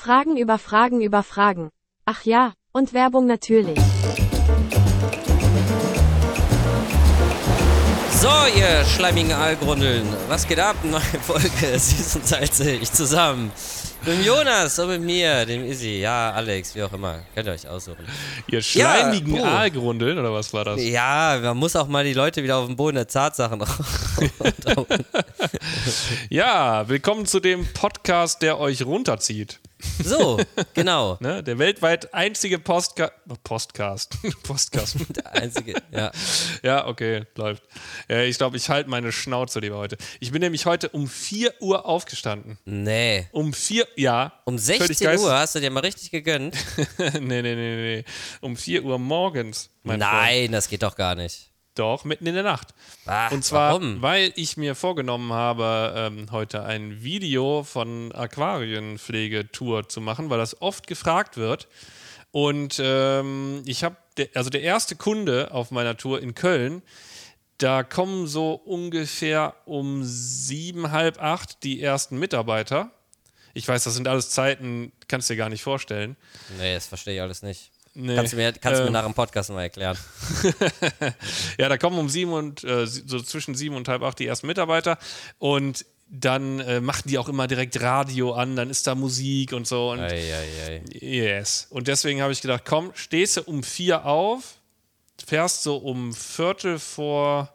Fragen über Fragen über Fragen. Ach ja, und Werbung natürlich. So, ihr schleimigen Aalgrundeln, was geht ab? Neue Folge, süß und salzig, zusammen. Mit dem Jonas und mit mir, dem Izzy, ja, Alex, wie auch immer. Könnt ihr euch aussuchen. Ihr schleimigen Ja. Aalgrundeln, oder was war das? Ja, man muss auch mal die Leute wieder auf den Boden der Tatsachen Ja, willkommen zu dem Podcast, der euch runterzieht. So, genau. Ne? Der weltweit einzige Postka Postcast. Postcast. Der einzige, ja. ja, okay, läuft. Äh, ich glaube, ich halte meine Schnauze lieber heute. Ich bin nämlich heute um 4 Uhr aufgestanden. Nee. Um 4, ja. Um völlig 16 geist- Uhr hast du dir mal richtig gegönnt? nee, nee, nee, nee. Um 4 Uhr morgens. Mein Freund. Nein, das geht doch gar nicht. Doch, mitten in der Nacht. Ach, Und zwar, warum? weil ich mir vorgenommen habe, ähm, heute ein Video von Aquarienpflegetour zu machen, weil das oft gefragt wird. Und ähm, ich habe, also der erste Kunde auf meiner Tour in Köln, da kommen so ungefähr um sieben, halb acht die ersten Mitarbeiter. Ich weiß, das sind alles Zeiten, kannst du dir gar nicht vorstellen. Nee, das verstehe ich alles nicht. Nee. Kannst du mir, kannst du mir nach dem Podcast mal erklären? Ja, da kommen um sieben und äh, so zwischen sieben und halb acht die ersten Mitarbeiter und dann äh, machen die auch immer direkt Radio an, dann ist da Musik und so. Und Eieiei. yes. Und deswegen habe ich gedacht, komm, stehst du um vier auf, fährst so um Viertel vor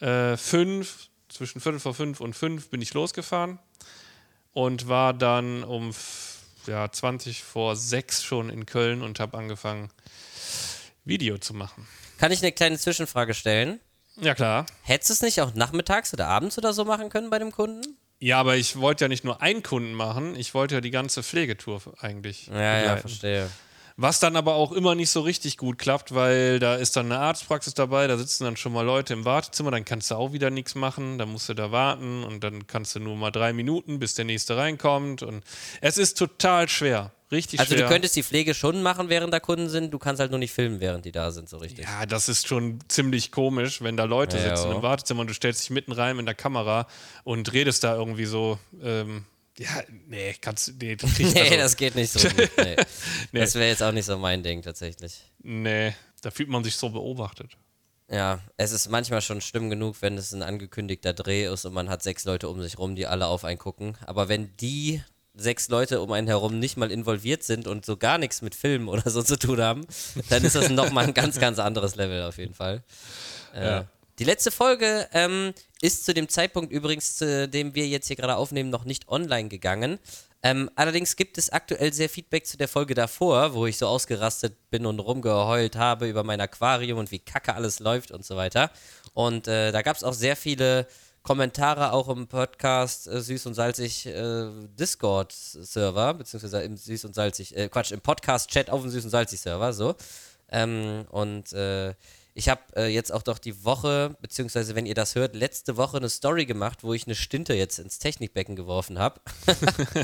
äh, fünf, zwischen Viertel vor fünf und fünf bin ich losgefahren und war dann um ja, 20 vor sechs schon in Köln und habe angefangen, Video zu machen. Kann ich eine kleine Zwischenfrage stellen? Ja, klar. Hättest du es nicht auch nachmittags oder abends oder so machen können bei dem Kunden? Ja, aber ich wollte ja nicht nur einen Kunden machen, ich wollte ja die ganze Pflegetour eigentlich. Ja, ja, begleiten. verstehe. Was dann aber auch immer nicht so richtig gut klappt, weil da ist dann eine Arztpraxis dabei, da sitzen dann schon mal Leute im Wartezimmer, dann kannst du auch wieder nichts machen, dann musst du da warten und dann kannst du nur mal drei Minuten, bis der nächste reinkommt und es ist total schwer, richtig Also schwer. du könntest die Pflege schon machen, während da Kunden sind, du kannst halt nur nicht filmen, während die da sind, so richtig. ja, das ist schon ziemlich komisch, wenn da Leute Ja, sitzen ja. im Wartezimmer und du stellst dich mitten rein mit der Kamera und redest da irgendwie so. Ähm, ja, nee, kannst nee, du Nee, also- das geht nicht so gut. Nee. Nee. Das wäre jetzt auch nicht so mein Ding tatsächlich. Nee, da fühlt man sich so beobachtet. Ja, es ist manchmal schon schlimm genug, wenn es ein angekündigter Dreh ist und man hat sechs Leute um sich rum, die alle auf einen gucken. Aber wenn die sechs Leute um einen herum nicht mal involviert sind und so gar nichts mit Filmen oder so zu tun haben, dann ist das nochmal ein ganz, ganz anderes Level auf jeden Fall. Äh, Ja. Die letzte Folge ähm, ist zu dem Zeitpunkt übrigens, zu dem wir jetzt hier gerade aufnehmen, noch nicht online gegangen. Ähm, allerdings gibt es aktuell sehr Feedback zu der Folge davor, wo ich so ausgerastet bin und rumgeheult habe über mein Aquarium und wie kacke alles läuft und so weiter. Und äh, da gab es auch sehr viele Kommentare auch im Podcast äh, Süß und Salzig äh, Discord-Server, beziehungsweise im Süß und Salzig, äh, Quatsch, im Podcast-Chat auf dem Süß und Salzig-Server, so. Ähm, und äh, ich habe äh, jetzt auch doch die Woche, beziehungsweise wenn ihr das hört, letzte Woche eine Story gemacht, wo ich eine Stinte jetzt ins Technikbecken geworfen habe.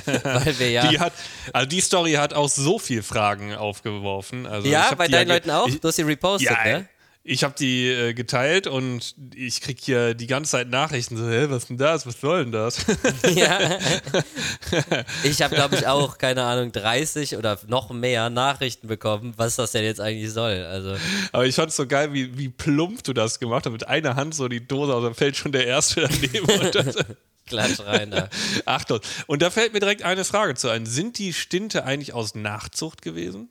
Weil wir ja. Die hat, also die Story hat auch so viel Fragen aufgeworfen. Also ja, bei deinen Leuten auch? Ich, du hast sie repostet, ja, ne? Ich habe die äh, geteilt und ich krieg hier die ganze Zeit Nachrichten so, hä, was ist denn das? Was soll denn das? Ja. Ich habe, glaube ich, auch, keine Ahnung, 30 oder noch mehr Nachrichten bekommen, was das denn jetzt eigentlich soll. Also, Aber ich fand es so geil, wie, wie plump du das gemacht hast. Mit einer Hand so die Dose, also fällt schon der erste daneben. und das, klatsch rein da. Achtung. Und da fällt mir direkt eine Frage zu ein. Sind die Stinte eigentlich aus Nachzucht gewesen?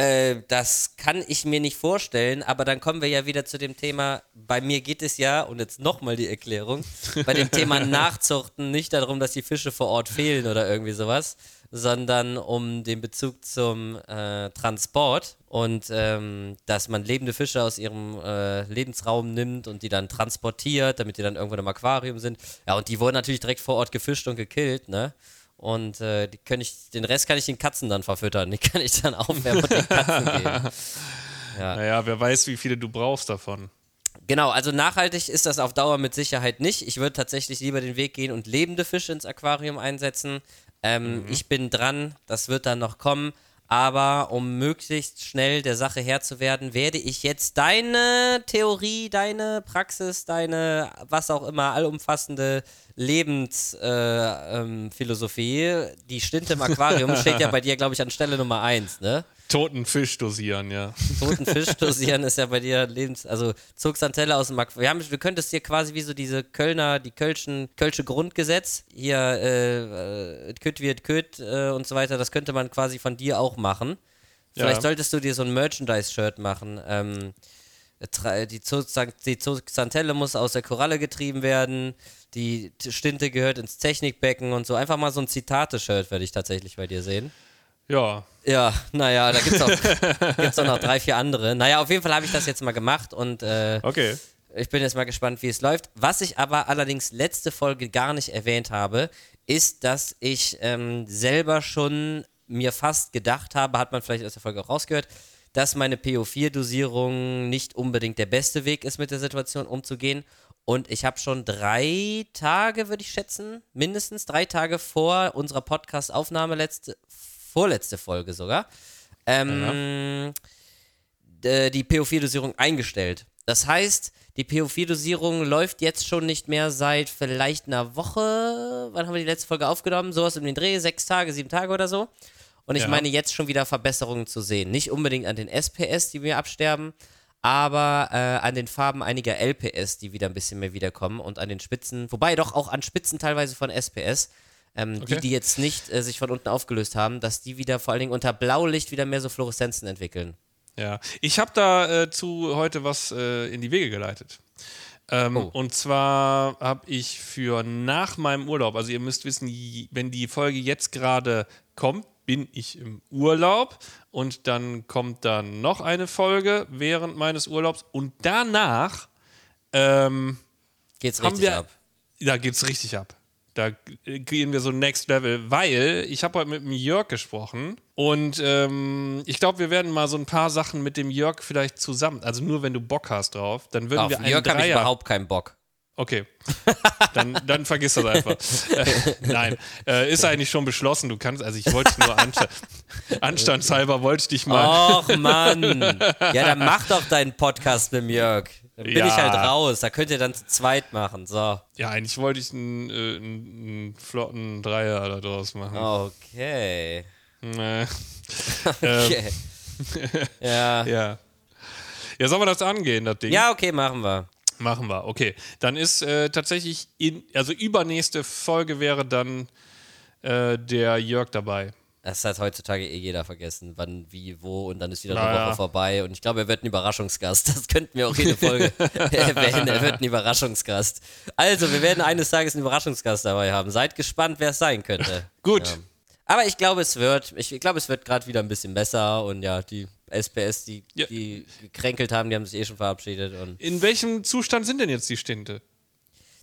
Äh, das kann ich mir nicht vorstellen, aber dann kommen wir ja wieder zu dem Thema, bei mir geht es ja, und jetzt nochmal die Erklärung, bei dem Thema Nachzuchten nicht darum, dass die Fische vor Ort fehlen oder irgendwie sowas, sondern um den Bezug zum äh, Transport und ähm, dass man lebende Fische aus ihrem äh, Lebensraum nimmt und die dann transportiert, damit die dann irgendwann im Aquarium sind. Ja, und die wurden natürlich direkt vor Ort gefischt und gekillt, ne? Und äh, ich, den Rest kann ich den Katzen dann verfüttern. Die kann ich dann aufwärmen und den Katzen geben. Naja, wer weiß, wie viele du brauchst davon. Genau, also nachhaltig ist das auf Dauer mit Sicherheit nicht. Ich würde tatsächlich lieber den Weg gehen und lebende Fische ins Aquarium einsetzen. Ähm, Ich bin dran, das wird dann noch kommen. Aber um möglichst schnell der Sache Herr zu werden, werde ich jetzt deine Theorie, deine Praxis, deine was auch immer allumfassende Lebensphilosophie, äh, ähm, die Stinte im Aquarium steht ja bei dir, glaube ich, an Stelle Nummer eins, ne? Toten Fisch dosieren, ja. Toten Fisch dosieren ist ja bei dir Lebens... Also Zugsantelle aus dem Aquarium. Wir haben, du könntest dir quasi wie so diese Kölner, die Kölschen, Kölsche Grundgesetz, hier äh, Kütt wird Kütt äh, und so weiter, das könnte man quasi von dir auch machen. Vielleicht ja. solltest du dir so ein Merchandise-Shirt machen. Ähm, die, die Zugsantelle muss aus der Koralle getrieben werden, die Stinte gehört ins Technikbecken und so. Einfach mal so ein Zitate-Shirt werde ich tatsächlich bei dir sehen. Ja. Ja, naja, da gibt es auch, gibt's auch noch drei, vier andere. Naja, auf jeden Fall habe ich das jetzt mal gemacht und äh, okay. ich bin jetzt mal gespannt, wie es läuft. Was ich aber allerdings letzte Folge gar nicht erwähnt habe, ist, dass ich ähm, selber schon mir fast gedacht habe, hat man vielleicht aus der Folge auch rausgehört, dass meine PO4-Dosierung nicht unbedingt der beste Weg ist, mit der Situation umzugehen. Und ich habe schon drei Tage, würde ich schätzen, mindestens drei Tage vor unserer Podcast-Aufnahme letzte vorletzte Folge sogar, ähm, ja. die PO4-Dosierung eingestellt. Das heißt, die PO4-Dosierung läuft jetzt schon nicht mehr seit vielleicht einer Woche. Wann haben wir die letzte Folge aufgenommen? Sowas um den Dreh, sechs Tage, sieben Tage oder so. Und ich ja. meine jetzt schon wieder Verbesserungen zu sehen. Nicht unbedingt an den SPS, die mir absterben, aber äh, an den Farben einiger LPS, die wieder ein bisschen mehr wiederkommen und an den Spitzen, wobei doch auch an Spitzen teilweise von SPS ähm, okay. die, die jetzt nicht äh, sich von unten aufgelöst haben, dass die wieder vor allen Dingen unter Blaulicht wieder mehr so Fluoreszenzen entwickeln. Ja, ich habe dazu äh, heute was äh, in die Wege geleitet. Ähm, oh. Und zwar habe ich für nach meinem Urlaub, also ihr müsst wissen, wenn die Folge jetzt gerade kommt, bin ich im Urlaub und dann kommt dann noch eine Folge während meines Urlaubs und danach ähm, geht's richtig wir, ab. Da geht's richtig ab. Da gehen wir so next level, weil ich habe heute mit dem Jörg gesprochen und ähm, ich glaube, wir werden mal so ein paar Sachen mit dem Jörg vielleicht zusammen, also nur wenn du Bock hast drauf, dann würden Auf wir einen Jörg habe ich überhaupt keinen Bock. Okay, dann, dann vergiss das einfach. äh, nein, äh, ist eigentlich schon beschlossen. Du kannst, also ich wollte nur ansta anstandshalber wollte ich dich mal. Och Mann, ja dann mach doch deinen Podcast mit Jörg. Dann bin ja. ich halt raus. Da könnt ihr dann zu zweit machen. So. Ja, eigentlich wollte ich einen, äh, einen flotten Dreier da draus machen. Okay. Nee. okay. ja. ja. Ja, sollen wir das angehen, das Ding? Ja, okay, machen wir. Machen wir, okay. Dann ist äh, tatsächlich, in, also übernächste Folge wäre dann äh, der Jörg dabei. Das hat heutzutage eh jeder vergessen, wann, wie, wo und dann ist wieder naja. eine Woche vorbei. Und ich glaube, er wird ein Überraschungsgast. Das könnten wir auch jede Folge erwähnen. Er wird ein Überraschungsgast. Also, wir werden eines Tages einen Überraschungsgast dabei haben. Seid gespannt, wer es sein könnte. Gut. Ja. Aber ich glaube, es wird, ich glaube, es wird gerade wieder ein bisschen besser und ja, die SPS, die, ja. die gekränkelt haben, die haben sich eh schon verabschiedet. Und In welchem Zustand sind denn jetzt die Stinte?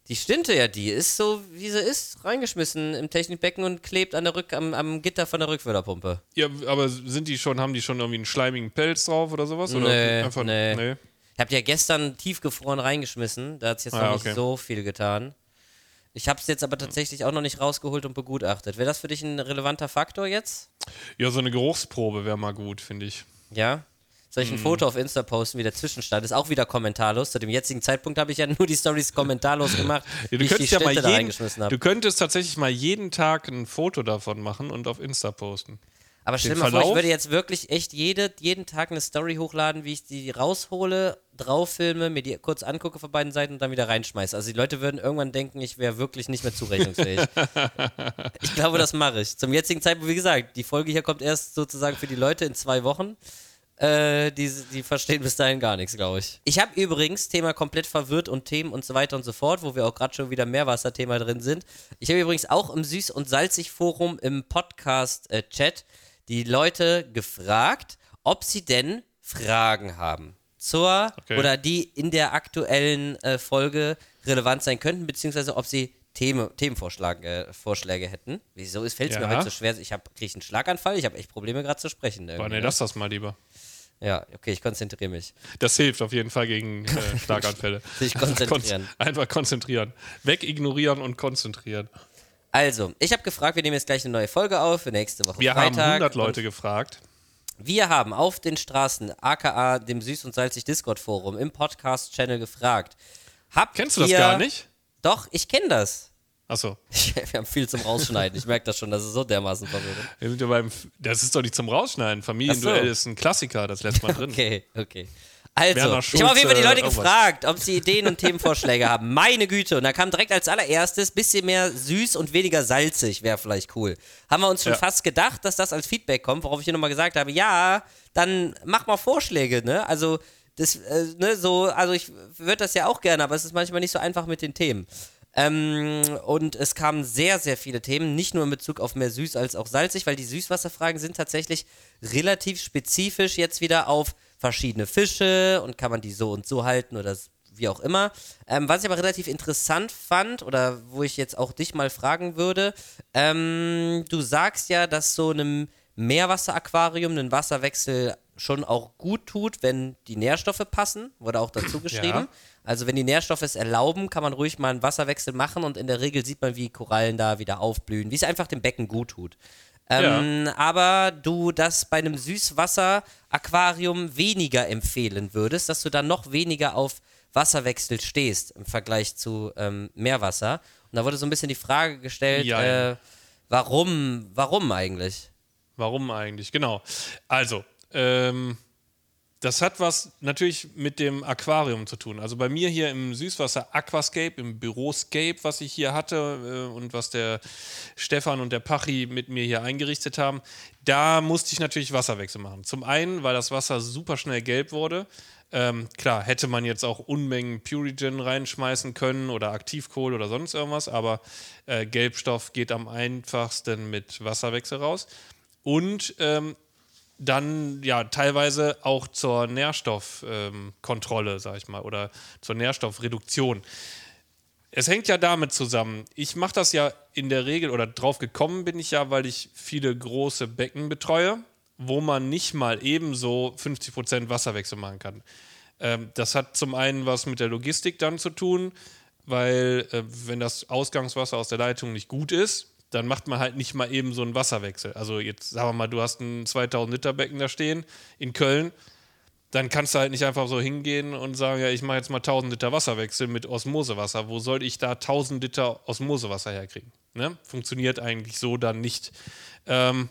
Die Stinte ja, die ist so, wie sie ist, reingeschmissen im Technikbecken und klebt an der Rück, am, am Gitter von der Rückförderpumpe. Ja, aber sind die schon, haben die schon irgendwie einen schleimigen Pelz drauf oder sowas? Oder nee, einfach, nee. nee. Ich habe die ja gestern tiefgefroren reingeschmissen, da hat es jetzt ah, noch okay. nicht so viel getan. Ich habe es jetzt aber tatsächlich auch noch nicht rausgeholt und begutachtet. Wäre das für dich ein relevanter Faktor jetzt? Ja, so eine Geruchsprobe wäre mal gut, finde ich. Ja? Soll ich ein mm. Foto auf Insta posten, wie der Zwischenstand ist? Auch wieder kommentarlos. Zu dem jetzigen Zeitpunkt habe ich ja nur die Stories kommentarlos gemacht, ja, du ich die ja mal jeden, Du könntest tatsächlich mal jeden Tag ein Foto davon machen und auf Insta posten. Aber stell dir mal vor, ich würde jetzt wirklich echt jede, jeden Tag eine Story hochladen, wie ich die raushole, drauf filme, mir die kurz angucke von beiden Seiten und dann wieder reinschmeiße. Also die Leute würden irgendwann denken, ich wäre wirklich nicht mehr zurechnungsfähig. ich glaube, das mache ich. Zum jetzigen Zeitpunkt, wie gesagt, die Folge hier kommt erst sozusagen für die Leute in zwei Wochen. Äh, die, die verstehen bis dahin gar nichts, glaube ich. Ich habe übrigens Thema komplett verwirrt und Themen und so weiter und so fort, wo wir auch gerade schon wieder Meerwasser-Thema drin sind. Ich habe übrigens auch im Süß- und Salzig-Forum im Podcast-Chat die Leute gefragt, ob sie denn Fragen haben zur okay. oder die in der aktuellen äh, Folge relevant sein könnten, beziehungsweise ob sie Themen, Themenvorschläge äh, hätten. Wieso fällt es ja. mir heute so schwer? Ich kriege einen Schlaganfall, ich habe echt Probleme gerade zu sprechen. Boah, nee, lass das mal lieber. Ja, okay, ich konzentriere mich. Das hilft auf jeden Fall gegen äh, Schlaganfälle. Sich konzentrieren. Kon einfach konzentrieren. Wegignorieren und konzentrieren. Also, ich habe gefragt, wir nehmen jetzt gleich eine neue Folge auf für nächste Woche wir Freitag. Wir haben 100 Leute gefragt. Wir haben auf den Straßen, aka dem Süß und Salzig Discord Forum, im Podcast-Channel gefragt. Habt Kennst du das gar nicht? Doch, ich kenne das. Achso. Wir haben viel zum Rausschneiden. Ich merke das schon, das ist so dermaßen verwirrend. Wir sind ja beim. Das ist doch nicht zum Rausschneiden. Familienduell so. ist ein Klassiker, das lässt mal drin. Okay, okay. Also, ich habe auf jeden Fall die Leute irgendwas. gefragt, ob sie Ideen und Themenvorschläge haben. Meine Güte. Und da kam direkt als allererstes, bisschen mehr süß und weniger salzig wäre vielleicht cool. Haben wir uns schon Ja. fast gedacht, dass das als Feedback kommt, worauf ich hier nochmal gesagt habe, ja, dann mach mal Vorschläge, ne? Also, das, äh, ne, so, also ich würde das ja auch gerne, aber es ist manchmal nicht so einfach mit den Themen. Ähm, und es kamen sehr, sehr viele Themen, nicht nur in Bezug auf mehr süß als auch salzig, weil die Süßwasserfragen sind tatsächlich relativ spezifisch jetzt wieder auf verschiedene Fische und kann man die so und so halten oder wie auch immer. Ähm, was ich aber relativ interessant fand oder wo ich jetzt auch dich mal fragen würde, ähm, du sagst ja, dass so einem Meerwasseraquarium ein Wasserwechsel schon auch gut tut, wenn die Nährstoffe passen, wurde auch dazu geschrieben. Also wenn die Nährstoffe es erlauben, kann man ruhig mal einen Wasserwechsel machen und in der Regel sieht man, wie Korallen da wieder aufblühen, wie es einfach dem Becken gut tut. Ähm, Aber du das bei einem Süßwasser-Aquarium weniger empfehlen würdest, dass du dann noch weniger auf Wasserwechsel stehst im Vergleich zu ähm, Meerwasser. Und da wurde so ein bisschen die Frage gestellt, Ja. äh, warum, warum eigentlich? Warum eigentlich? Genau. Also, ähm, das hat was natürlich mit dem Aquarium zu tun. Also bei mir hier im Süßwasser Aquascape, im Büroscape, was ich hier hatte äh, und was der Stefan und der Pachi mit mir hier eingerichtet haben, da musste ich natürlich Wasserwechsel machen. Zum einen, weil das Wasser super schnell gelb wurde. Ähm, klar, hätte man jetzt auch Unmengen Purigen reinschmeißen können oder Aktivkohl oder sonst irgendwas, aber äh, Gelbstoff geht am einfachsten mit Wasserwechsel raus. Und ähm, dann ja teilweise auch zur Nährstoffkontrolle, ähm, sag ich mal, oder zur Nährstoffreduktion. Es hängt ja damit zusammen. Ich mache das ja in der Regel, oder drauf gekommen bin ich ja, weil ich viele große Becken betreue, wo man nicht mal ebenso 50% Wasserwechsel machen kann. Ähm, das hat zum einen was mit der Logistik dann zu tun, weil äh, wenn das Ausgangswasser aus der Leitung nicht gut ist, dann macht man halt nicht mal eben so einen Wasserwechsel. Also jetzt sagen wir mal, du hast ein 2000 Liter Becken da stehen in Köln, dann kannst du halt nicht einfach so hingehen und sagen, ja, ich mache jetzt mal 1000 Liter Wasserwechsel mit Osmosewasser. Wo soll ich da 1000 Liter Osmosewasser herkriegen? Ne? Funktioniert eigentlich so dann nicht. Ähm,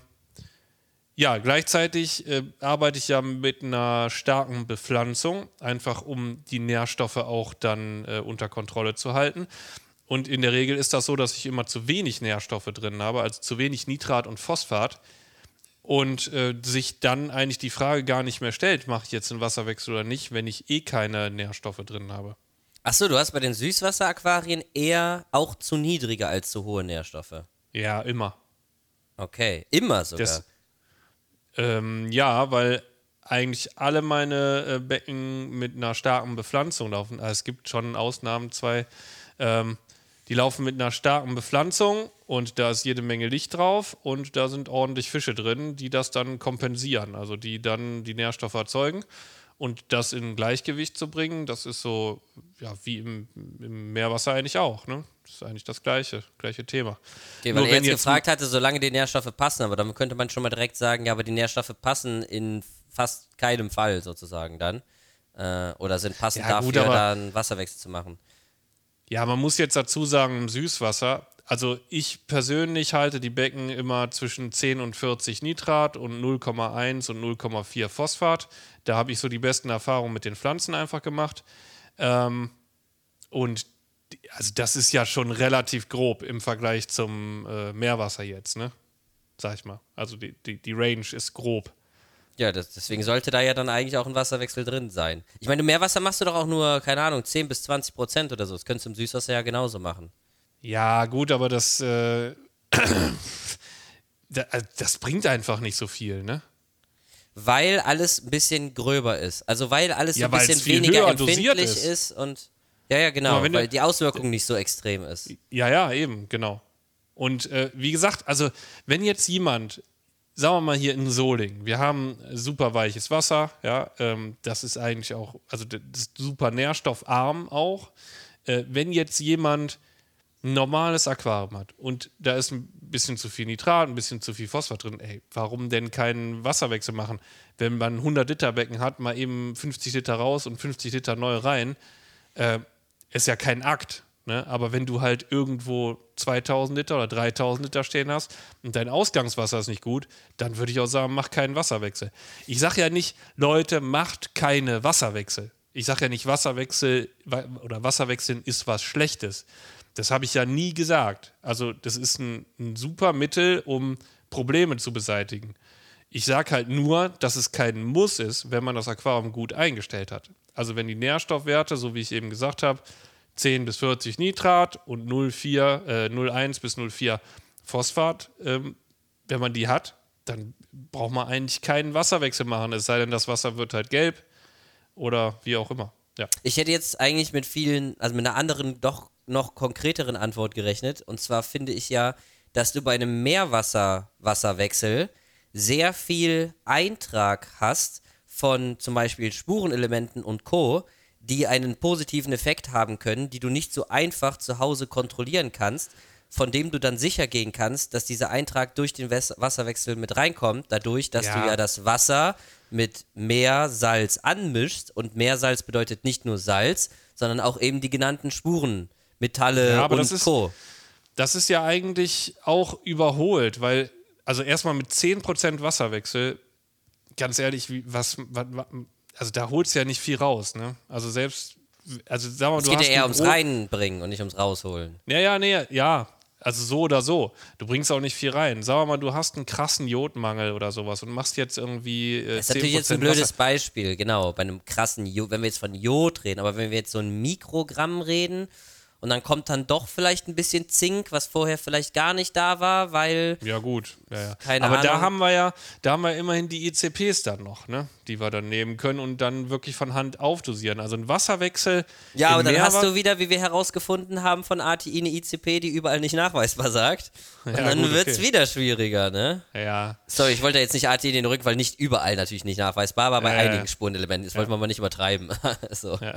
ja, gleichzeitig äh, arbeite ich ja mit einer starken Bepflanzung, einfach um die Nährstoffe auch dann äh, unter Kontrolle zu halten. Und in der Regel ist das so, dass ich immer zu wenig Nährstoffe drin habe, also zu wenig Nitrat und Phosphat. Und äh, sich dann eigentlich die Frage gar nicht mehr stellt, mache ich jetzt einen Wasserwechsel oder nicht, wenn ich eh keine Nährstoffe drin habe. Achso, du hast bei den Süßwasseraquarien eher auch zu niedrige als zu hohe Nährstoffe. Ja, immer. Okay, immer sogar. Das, ähm, ja, weil eigentlich alle meine äh, Becken mit einer starken Bepflanzung laufen. Also es gibt schon Ausnahmen, zwei, ähm, die laufen mit einer starken Bepflanzung und da ist jede Menge Licht drauf und da sind ordentlich Fische drin, die das dann kompensieren, also die dann die Nährstoffe erzeugen. Und das in Gleichgewicht zu bringen, das ist so, ja, wie im, im Meerwasser eigentlich auch, ne? Das ist eigentlich das gleiche, gleiche Thema. Okay, Nur weil er wenn jetzt jetzt- gefragt hatte, solange die Nährstoffe passen, aber dann könnte man schon mal direkt sagen, ja, aber die Nährstoffe passen in fast keinem Fall sozusagen dann. Äh, oder sind passend Ja, dafür, gut, aber- da einen Wasserwechsel zu machen. Ja, man muss jetzt dazu sagen, im Süßwasser, also ich persönlich halte die Becken immer zwischen 10 und 40 Nitrat und 0,1 und 0,4 Phosphat. Da habe ich so die besten Erfahrungen mit den Pflanzen einfach gemacht. Ähm, und also das ist ja schon relativ grob im Vergleich zum äh, Meerwasser jetzt, ne? Sag ich mal. Also die, die, die Range ist grob. Ja, das, deswegen sollte da ja dann eigentlich auch ein Wasserwechsel drin sein. Ich meine, Meerwasser machst du doch auch nur, keine Ahnung, 10 bis 20 Prozent oder so. Das könntest du im Süßwasser ja genauso machen. Ja, gut, aber das, äh, also das bringt einfach nicht so viel, ne? Weil alles ein bisschen gröber ist. Also weil alles Ja, ein weil bisschen weniger empfindlich ist. ist. und. Ja, ja, genau, Aber wenn du- weil die Auswirkung nicht so extrem ist. Ja, ja, eben, genau. Und äh, wie gesagt, also wenn jetzt jemand, sagen wir mal hier in Solingen, wir haben super weiches Wasser, ja, ähm, das ist eigentlich auch, also super nährstoffarm auch. Äh, wenn jetzt jemand ein normales Aquarium hat und da ist ein bisschen zu viel Nitrat, ein bisschen zu viel Phosphat drin, ey, warum denn keinen Wasserwechsel machen? Wenn man 100 Liter Becken hat, mal eben 50 Liter raus und 50 Liter neu rein, äh, ist ja kein Akt. Ne? Aber wenn du halt irgendwo 2000 Liter oder 3000 Liter stehen hast und dein Ausgangswasser ist nicht gut, dann würde ich auch sagen, mach keinen Wasserwechsel. Ich sage ja nicht, Leute, macht keine Wasserwechsel. Ich sage ja nicht, Wasserwechsel oder Wasserwechseln ist was Schlechtes. Das habe ich ja nie gesagt. Also, das ist ein, ein super Mittel, um Probleme zu beseitigen. Ich sage halt nur, dass es kein Muss ist, wenn man das Aquarium gut eingestellt hat. Also, wenn die Nährstoffwerte, so wie ich eben gesagt habe, 10 bis 40 Nitrat und 0,4, äh, 0,1 bis 0,4 Phosphat, ähm, wenn man die hat, dann braucht man eigentlich keinen Wasserwechsel machen, es sei denn, das Wasser wird halt gelb oder wie auch immer. Ja. Ich hätte jetzt eigentlich mit vielen, also mit einer anderen, doch noch konkreteren Antwort gerechnet. Und zwar finde ich ja, dass du bei einem Meerwasser-Wasserwechsel sehr viel Eintrag hast von zum Beispiel Spurenelementen und Co., die einen positiven Effekt haben können, die du nicht so einfach zu Hause kontrollieren kannst, von dem du dann sicher gehen kannst, dass dieser Eintrag durch den Wasserwechsel mit reinkommt, dadurch, dass ja. du ja das Wasser mit mehr Salz anmischst und mehr Salz bedeutet nicht nur Salz, sondern auch eben die genannten Spuren Metalle ja, aber und das ist, Co. Das ist ja eigentlich auch überholt, weil, also erstmal mit 10% Wasserwechsel, ganz ehrlich, wie, was, was also da holst du ja nicht viel raus, ne? Also selbst, also sag mal, es du geht hast ja eher ums Reinbringen und nicht ums Rausholen. Ja, ja, nee, ja, also so oder so. Du bringst auch nicht viel rein. Sag mal, du hast einen krassen Jodmangel oder sowas und machst jetzt irgendwie. Äh, das ist natürlich jetzt ein blödes Wasser. Beispiel, genau. Bei einem krassen Jod, wenn wir jetzt von Jod reden, aber wenn wir jetzt so ein Mikrogramm reden und dann kommt dann doch vielleicht ein bisschen Zink, was vorher vielleicht gar nicht da war, weil. Ja, gut. Ja, ja. Keine Aber Ahnung. da haben wir ja, da haben wir immerhin die ICPs dann noch, ne? Die wir dann nehmen können und dann wirklich von Hand aufdosieren. Also ein Wasserwechsel. Ja, aber dann Meerwasser hast du wieder, wie wir herausgefunden haben, von ATI eine ICP, die überall nicht nachweisbar sagt. Und ja, dann wird es okay. wieder schwieriger, ne? Ja. Sorry, ich wollte jetzt nicht ATI in den Rücken, weil nicht überall natürlich nicht nachweisbar, aber bei äh, einigen Spurenelementen. Das ja. wollten wir mal nicht übertreiben. so.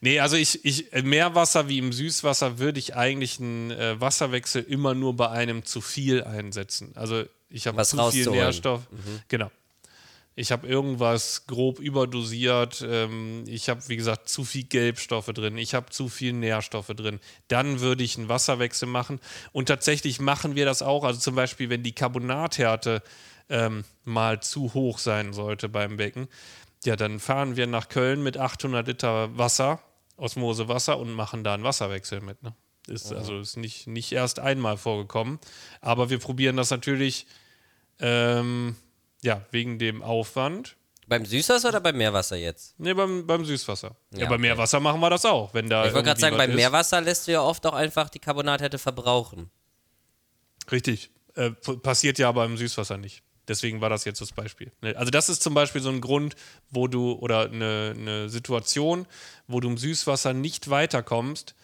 Nee, also ich, ich, Meerwasser wie im Süßwasser würde ich eigentlich einen äh, Wasserwechsel immer nur bei einem zu viel einsetzen. Also ich habe zu viel Nährstoff. Mhm. Genau. Ich habe irgendwas grob überdosiert. Ähm, ich habe, wie gesagt, zu viel Gelbstoffe drin. Ich habe zu viel Nährstoffe drin. Dann würde ich einen Wasserwechsel machen. Und tatsächlich machen wir das auch. Also zum Beispiel, wenn die Carbonathärte ähm, mal zu hoch sein sollte beim Becken, ja, dann fahren wir nach Köln mit 800 Liter Wasser, Osmosewasser und machen da einen Wasserwechsel mit. Ne? Ist mhm. also ist nicht, nicht erst einmal vorgekommen. Aber wir probieren das natürlich ähm, ja, wegen dem Aufwand. Beim Süßwasser oder beim Meerwasser jetzt? Ne, beim, beim Süßwasser. Ja, ja beim okay. Meerwasser machen wir das auch. Wenn da ich wollte gerade sagen, beim ist. Meerwasser lässt du ja oft auch einfach die Carbonathärte verbrauchen. Richtig. Äh, passiert ja aber im Süßwasser nicht. Deswegen war das jetzt das Beispiel. Ne, also das ist zum Beispiel so ein Grund, wo du, oder eine, eine Situation, wo du im Süßwasser nicht weiterkommst,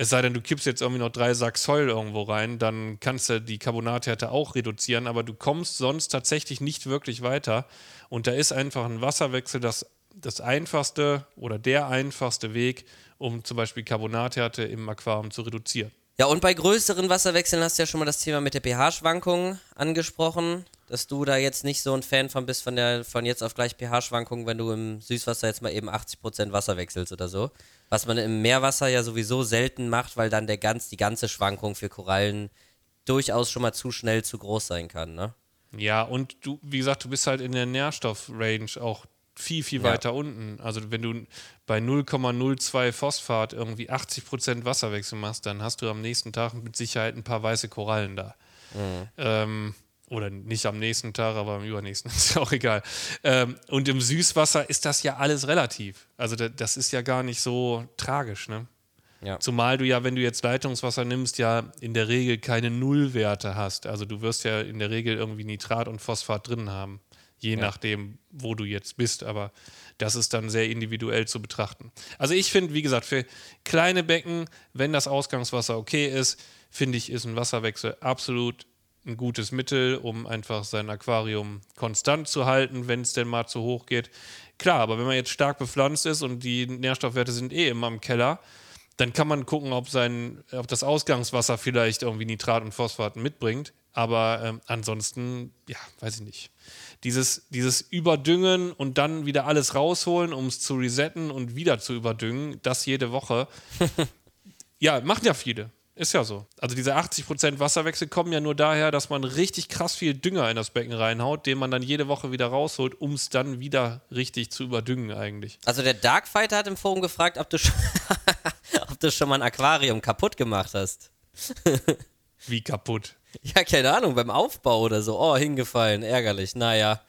es sei denn, du kippst jetzt irgendwie noch drei Sack Säul irgendwo rein, dann kannst du die Carbonathärte auch reduzieren, aber du kommst sonst tatsächlich nicht wirklich weiter. Und da ist einfach ein Wasserwechsel das, das einfachste oder der einfachste Weg, um zum Beispiel Carbonathärte im Aquarium zu reduzieren. Ja, und bei größeren Wasserwechseln hast du ja schon mal das Thema mit der pH-Schwankung angesprochen dass du da jetzt nicht so ein Fan von bist, von der von jetzt auf gleich pH-Schwankungen, wenn du im Süßwasser jetzt mal eben 80% Wasser wechselst oder so. Was man im Meerwasser ja sowieso selten macht, weil dann der ganz, die ganze Schwankung für Korallen durchaus schon mal zu schnell zu groß sein kann, ne? Ja, und du, wie gesagt, du bist halt in der Nährstoffrange auch viel, viel ja. weiter unten. Also wenn du bei 0,02 Phosphat irgendwie 80% Wasserwechsel machst, dann hast du am nächsten Tag mit Sicherheit ein paar weiße Korallen da. Mhm. Ähm, oder nicht am nächsten Tag, aber am übernächsten, ist ja auch egal. Ähm, und im Süßwasser ist das ja alles relativ. Also das ist ja gar nicht so tragisch, ne? Ja. Zumal du ja, wenn du jetzt Leitungswasser nimmst, ja in der Regel keine Nullwerte hast. Also du wirst ja in der Regel irgendwie Nitrat und Phosphat drin haben, je ja. nachdem, wo du jetzt bist. Aber das ist dann sehr individuell zu betrachten. Also ich finde, wie gesagt, für kleine Becken, wenn das Ausgangswasser okay ist, finde ich, ist ein Wasserwechsel absolut ein gutes Mittel, um einfach sein Aquarium konstant zu halten, wenn es denn mal zu hoch geht. Klar, aber wenn man jetzt stark bepflanzt ist und die Nährstoffwerte sind eh immer im Keller, Dann kann man gucken, ob, sein, ob das Ausgangswasser vielleicht irgendwie Nitrat und Phosphat mitbringt. Aber ähm, ansonsten, ja, weiß ich nicht. Dieses, dieses Überdüngen und dann wieder alles rausholen, um es zu resetten und wieder zu überdüngen, das jede Woche. ja, machen ja viele. Ist ja so. Also diese 80% Wasserwechsel kommen ja nur daher, dass man richtig krass viel Dünger in das Becken reinhaut, den man dann jede Woche wieder rausholt, um es dann wieder richtig zu überdüngen eigentlich. Also der Darkfighter hat im Forum gefragt, ob du schon, ob du schon mal ein Aquarium kaputt gemacht hast. Wie kaputt? Ja, keine Ahnung, beim Aufbau oder so. Oh, hingefallen, ärgerlich. Naja,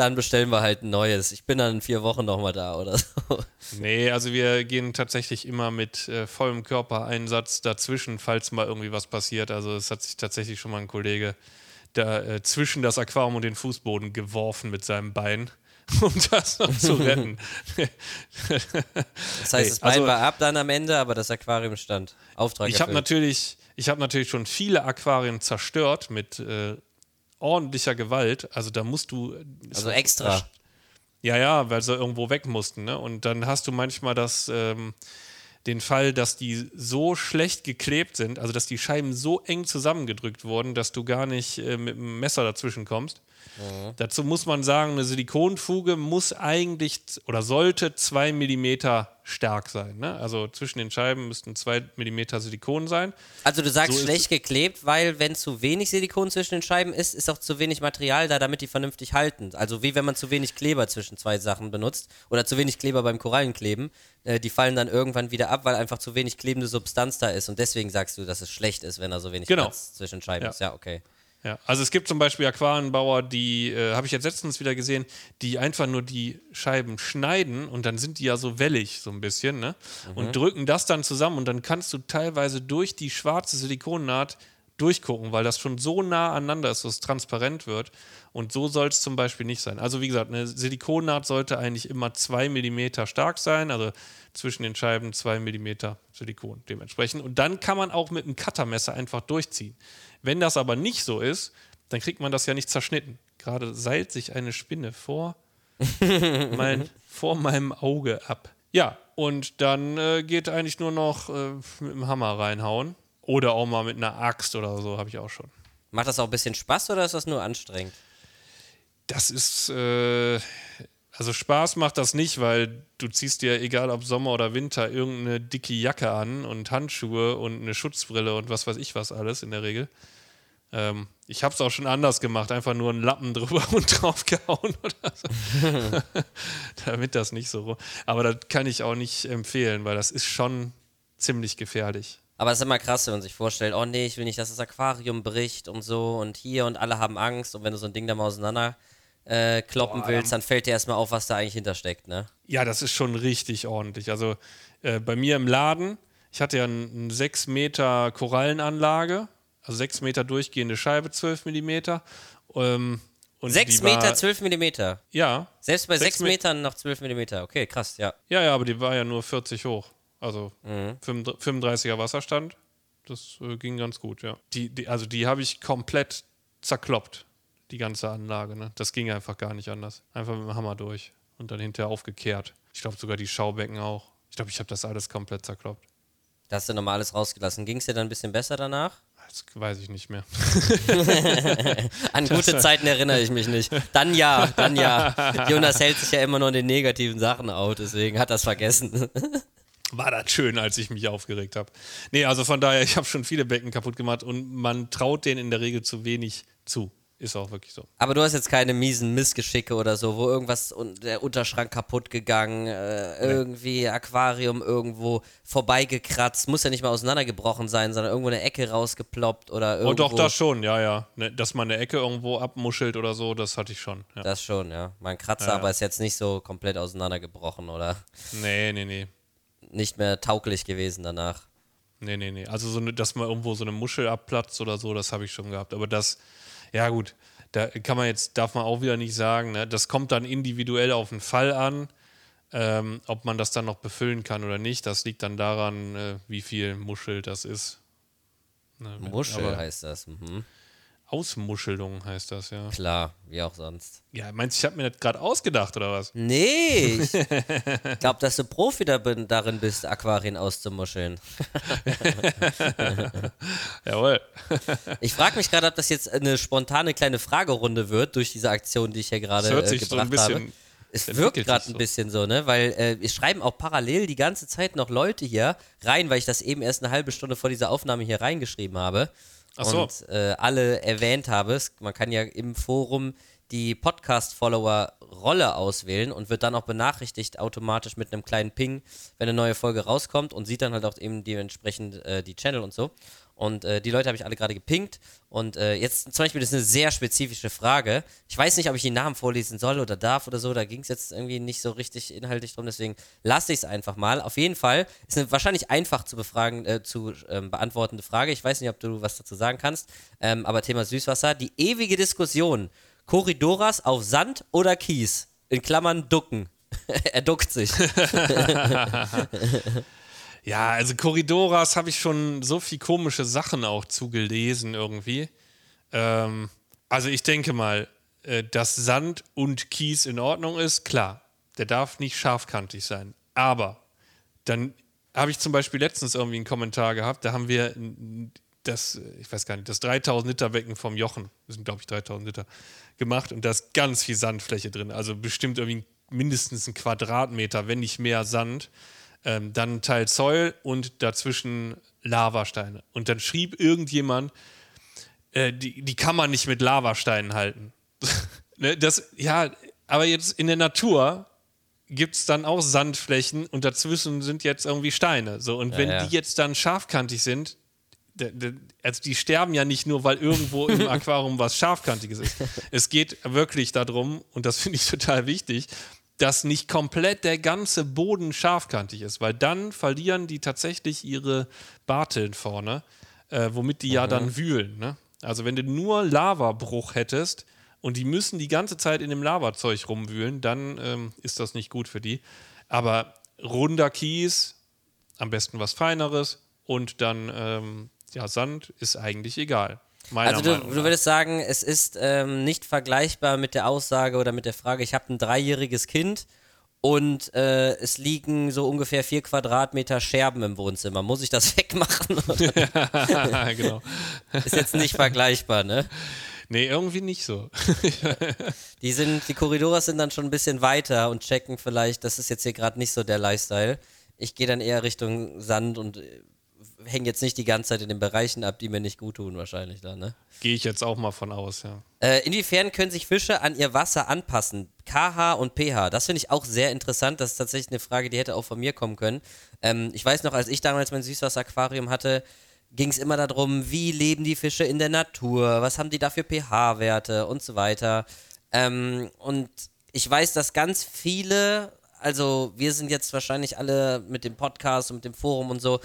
dann bestellen wir halt ein neues. Ich bin dann in vier Wochen nochmal da oder so. Nee, also wir gehen tatsächlich immer mit äh, vollem Körpereinsatz dazwischen, falls mal irgendwie was passiert. Also es hat sich tatsächlich schon mal ein Kollege da äh, zwischen das Aquarium und den Fußboden geworfen mit seinem Bein um das noch zu retten. das heißt, das Bein also, war ab dann am Ende, aber das Aquarium stand. Auftrag Ich habe natürlich, hab natürlich schon viele Aquarien zerstört mit äh, ordentlicher Gewalt. Also da musst du. Also extra. Ja, ja, weil sie irgendwo weg mussten. Ne? Und dann hast du manchmal das. Ähm, den Fall, dass die so schlecht geklebt sind, also dass die Scheiben so eng zusammengedrückt wurden, dass du gar nicht äh, mit dem Messer dazwischen kommst. Mhm. Dazu muss man sagen, eine Silikonfuge muss eigentlich oder sollte zwei Millimeter stark sein. Ne? Also zwischen den Scheiben müssten zwei Millimeter Silikon sein. Also du sagst so schlecht geklebt, weil wenn zu wenig Silikon zwischen den Scheiben ist, ist auch zu wenig Material da, damit die vernünftig halten. Also wie wenn man zu wenig Kleber zwischen zwei Sachen benutzt oder zu wenig Kleber beim Korallenkleben. Äh, die fallen dann irgendwann wieder ab, weil einfach zu wenig klebende Substanz da ist. Und deswegen sagst du, dass es schlecht ist, wenn da so wenig genau. Platz zwischen Scheiben ja. ist. Ja, okay. Ja, also es gibt zum Beispiel Aquarienbauer, die, äh, habe ich jetzt letztens wieder gesehen, die einfach nur die Scheiben schneiden und dann sind die ja so wellig, so ein bisschen, ne? Mhm. Und drücken das dann zusammen und dann kannst du teilweise durch die schwarze Silikonnaht durchgucken, weil das schon so nah aneinander ist, dass es transparent wird. Und so soll es zum Beispiel nicht sein. Also wie gesagt, eine Silikonnaht sollte eigentlich immer zwei Millimeter stark sein, also zwischen den Scheiben zwei Millimeter Silikon dementsprechend. Und dann kann man auch mit einem Cuttermesser einfach durchziehen. Wenn das aber nicht so ist, dann kriegt man das ja nicht zerschnitten. Gerade seilt sich eine Spinne vor, mein, vor meinem Auge ab. Ja, und dann äh, geht eigentlich nur noch äh, mit dem Hammer reinhauen. Oder auch mal mit einer Axt oder so, habe ich auch schon. Macht das auch ein bisschen Spaß oder ist das nur anstrengend? Das ist, äh, also Spaß macht das nicht, weil du ziehst dir, egal ob Sommer oder Winter, irgendeine dicke Jacke an und Handschuhe und eine Schutzbrille und was weiß ich was alles in der Regel. Ähm, ich habe es auch schon anders gemacht, einfach nur einen Lappen drüber und drauf gehauen oder so. Damit das nicht so. Aber das kann ich auch nicht empfehlen, weil das ist schon ziemlich gefährlich. Aber es ist immer krass, wenn man sich vorstellt, oh nee, ich will nicht, dass das Aquarium bricht und so und hier und alle haben Angst und wenn du so ein Ding da mal auseinander äh, kloppen Boah, willst, dann fällt dir erstmal auf, was da eigentlich hintersteckt, ne? Ja, das ist schon richtig ordentlich. Also äh, bei mir im Laden, ich hatte ja eine 6 Meter Korallenanlage, also 6 Meter durchgehende Scheibe, 12 Millimeter. Ähm, 6 Meter, war, 12 Millimeter? Ja. Selbst bei 6 Metern noch 12 Millimeter, okay, krass, ja. Ja, ja, aber die war ja nur 40 hoch. Also mhm. 35er Wasserstand. Das äh, ging ganz gut, ja. Die, die, also die habe ich komplett zerkloppt die ganze Anlage. Ne? Das ging einfach gar nicht anders. Einfach mit dem Hammer durch und dann hinterher aufgekehrt. Ich glaube sogar die Schaubecken auch. Ich glaube, ich habe das alles komplett zerkloppt. Da hast du nochmal alles rausgelassen. Ging es dir dann ein bisschen besser danach? Das weiß ich nicht mehr. an gute Zeiten erinnere ich mich nicht. Dann ja, dann ja. Jonas hält sich ja immer nur in den negativen Sachen out, deswegen hat das vergessen. War das schön, als ich mich aufgeregt habe. Nee, also von daher, ich habe schon viele Becken kaputt gemacht und man traut denen in der Regel zu wenig zu. Ist auch wirklich so. Aber du hast jetzt keine miesen Missgeschicke oder so, wo irgendwas, der Unterschrank kaputt gegangen, äh, irgendwie Aquarium irgendwo vorbeigekratzt, muss ja nicht mal auseinandergebrochen sein, sondern irgendwo eine Ecke rausgeploppt oder irgendwo. Oh, doch, das schon, ja, ja. Ne, dass man eine Ecke irgendwo abmuschelt oder so, das hatte ich schon. Ja. Das schon, ja. Mein Kratzer ja, ja. aber ist jetzt nicht so komplett auseinandergebrochen, oder? Nee, nee, nee. Nicht mehr tauglich gewesen danach. Nee, nee, nee. Also, so dass man irgendwo so eine Muschel abplatzt oder so, das habe ich schon gehabt. Aber das ja, gut. Da kann man jetzt, darf man auch wieder nicht sagen, ne? das kommt dann individuell auf den Fall an. Ähm, ob man das dann noch befüllen kann oder nicht, das liegt dann daran, äh, wie viel Muschel das ist. Ne? Muschel Aber, heißt das. Mhm. Ausmuschelung heißt das, ja. Klar, wie auch sonst. Ja, meinst du, ich habe mir das gerade ausgedacht oder was? Nee, ich glaube, dass du Profi da bin, darin bist, Aquarien auszumuscheln. Jawohl. Ich frage mich gerade, ob das jetzt eine spontane kleine Fragerunde wird durch diese Aktion, die ich hier gerade äh, gebracht so ein bisschen. habe. Es wirkt gerade ein so. bisschen so, ne? Weil äh, wir schreiben auch parallel die ganze Zeit noch Leute hier rein, weil ich das eben erst eine halbe Stunde vor dieser Aufnahme hier reingeschrieben habe. Ach so. Und äh, alle erwähnt habe. Man kann ja im Forum die Podcast-Follower-Rolle auswählen und wird dann auch benachrichtigt automatisch mit einem kleinen Ping, wenn eine neue Folge rauskommt und sieht dann halt auch eben dementsprechend äh, die Channel und so. Und äh, die Leute habe ich alle gerade gepinkt. Und äh, jetzt zum Beispiel, das ist eine sehr spezifische Frage. Ich weiß nicht, ob ich die Namen vorlesen soll oder darf oder so. Da ging es jetzt irgendwie nicht so richtig inhaltlich drum. Deswegen lasse ich es einfach mal. Auf jeden Fall ist eine wahrscheinlich einfach zu befragen, äh, zu ähm, beantwortende Frage. Ich weiß nicht, ob du was dazu sagen kannst. Ähm, aber Thema Süßwasser. Die ewige Diskussion. Korridoras auf Sand oder Kies? In Klammern ducken. er duckt sich. Ja, also Korridoras habe ich schon so viel komische Sachen auch zugelesen irgendwie. Ähm, also ich denke mal, äh, dass Sand und Kies in Ordnung ist, klar. Der darf nicht scharfkantig sein. Aber dann habe ich zum Beispiel letztens irgendwie einen Kommentar gehabt, da haben wir das, ich weiß gar nicht, das 3000 Liter Becken vom Jochen, das sind glaube ich 3000 Liter, gemacht und da ist ganz viel Sandfläche drin. Also bestimmt irgendwie mindestens ein Quadratmeter, wenn nicht mehr Sand ähm, dann ein Teil Zoll und dazwischen Lavasteine. Und dann schrieb irgendjemand, äh, die, die kann man nicht mit Lavasteinen halten. ne, das, ja, aber jetzt in der Natur gibt es dann auch Sandflächen und dazwischen sind jetzt irgendwie Steine. So, und wenn ja. die jetzt dann scharfkantig sind, also die sterben ja nicht nur, weil irgendwo im Aquarium was Scharfkantiges ist. Es geht wirklich darum, und das finde ich total wichtig, dass nicht komplett der ganze Boden scharfkantig ist, weil dann verlieren die tatsächlich ihre Barteln vorne, äh, womit die ja dann wühlen. Ne? Also wenn du nur Lavabruch hättest und die müssen die ganze Zeit in dem Lavazeug rumwühlen, dann ähm, ist das nicht gut für die. Aber runder Kies, am besten was Feineres und dann ähm, ja, Sand ist eigentlich egal. Meiner Also du, du würdest sagen, es ist ähm, nicht vergleichbar mit der Aussage oder mit der Frage, ich habe ein dreijähriges Kind und äh, es liegen so ungefähr vier Quadratmeter Scherben im Wohnzimmer. Muss ich das wegmachen? genau. ist jetzt nicht vergleichbar, ne? Nee, irgendwie nicht so. Die sind, die Korridore sind dann schon ein bisschen weiter und checken vielleicht, das ist jetzt hier gerade nicht so der Lifestyle. Ich gehe dann eher Richtung Sand und äh, hänge jetzt nicht die ganze Zeit in den Bereichen ab, die mir nicht gut tun, wahrscheinlich dann, ne? Gehe ich jetzt auch mal von aus, ja. Äh, inwiefern können sich Fische an ihr Wasser anpassen? KH und pH. Das finde ich auch sehr interessant. Das ist tatsächlich eine Frage, die hätte auch von mir kommen können. Ähm, ich weiß noch, als ich damals mein Süßwasseraquarium hatte, ging es immer darum, wie leben die Fische in der Natur, was haben die da für pH-Werte und so weiter. Ähm, und ich weiß, dass ganz viele, also wir sind jetzt wahrscheinlich alle mit dem Podcast und mit dem Forum und so,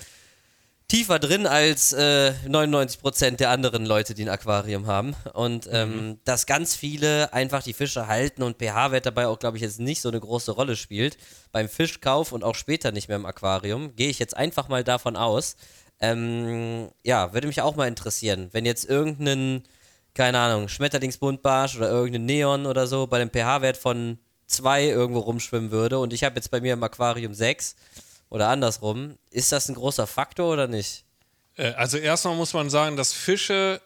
tiefer drin als äh, 99% der anderen Leute, die ein Aquarium haben. Und ähm, dass ganz viele einfach die Fische halten und pH-Wert dabei auch, glaube ich, jetzt nicht so eine große Rolle spielt. Beim Fischkauf und auch später nicht mehr im Aquarium, gehe ich jetzt einfach mal davon aus. Ähm, ja, würde mich auch mal interessieren, wenn jetzt irgendein, keine Ahnung, Schmetterlingsbuntbarsch oder irgendein Neon oder so bei dem pH-Wert von 2 irgendwo rumschwimmen würde und ich habe jetzt bei mir im Aquarium 6 oder andersrum, ist das ein großer Faktor oder nicht? Äh, Also erstmal muss man sagen, dass Fische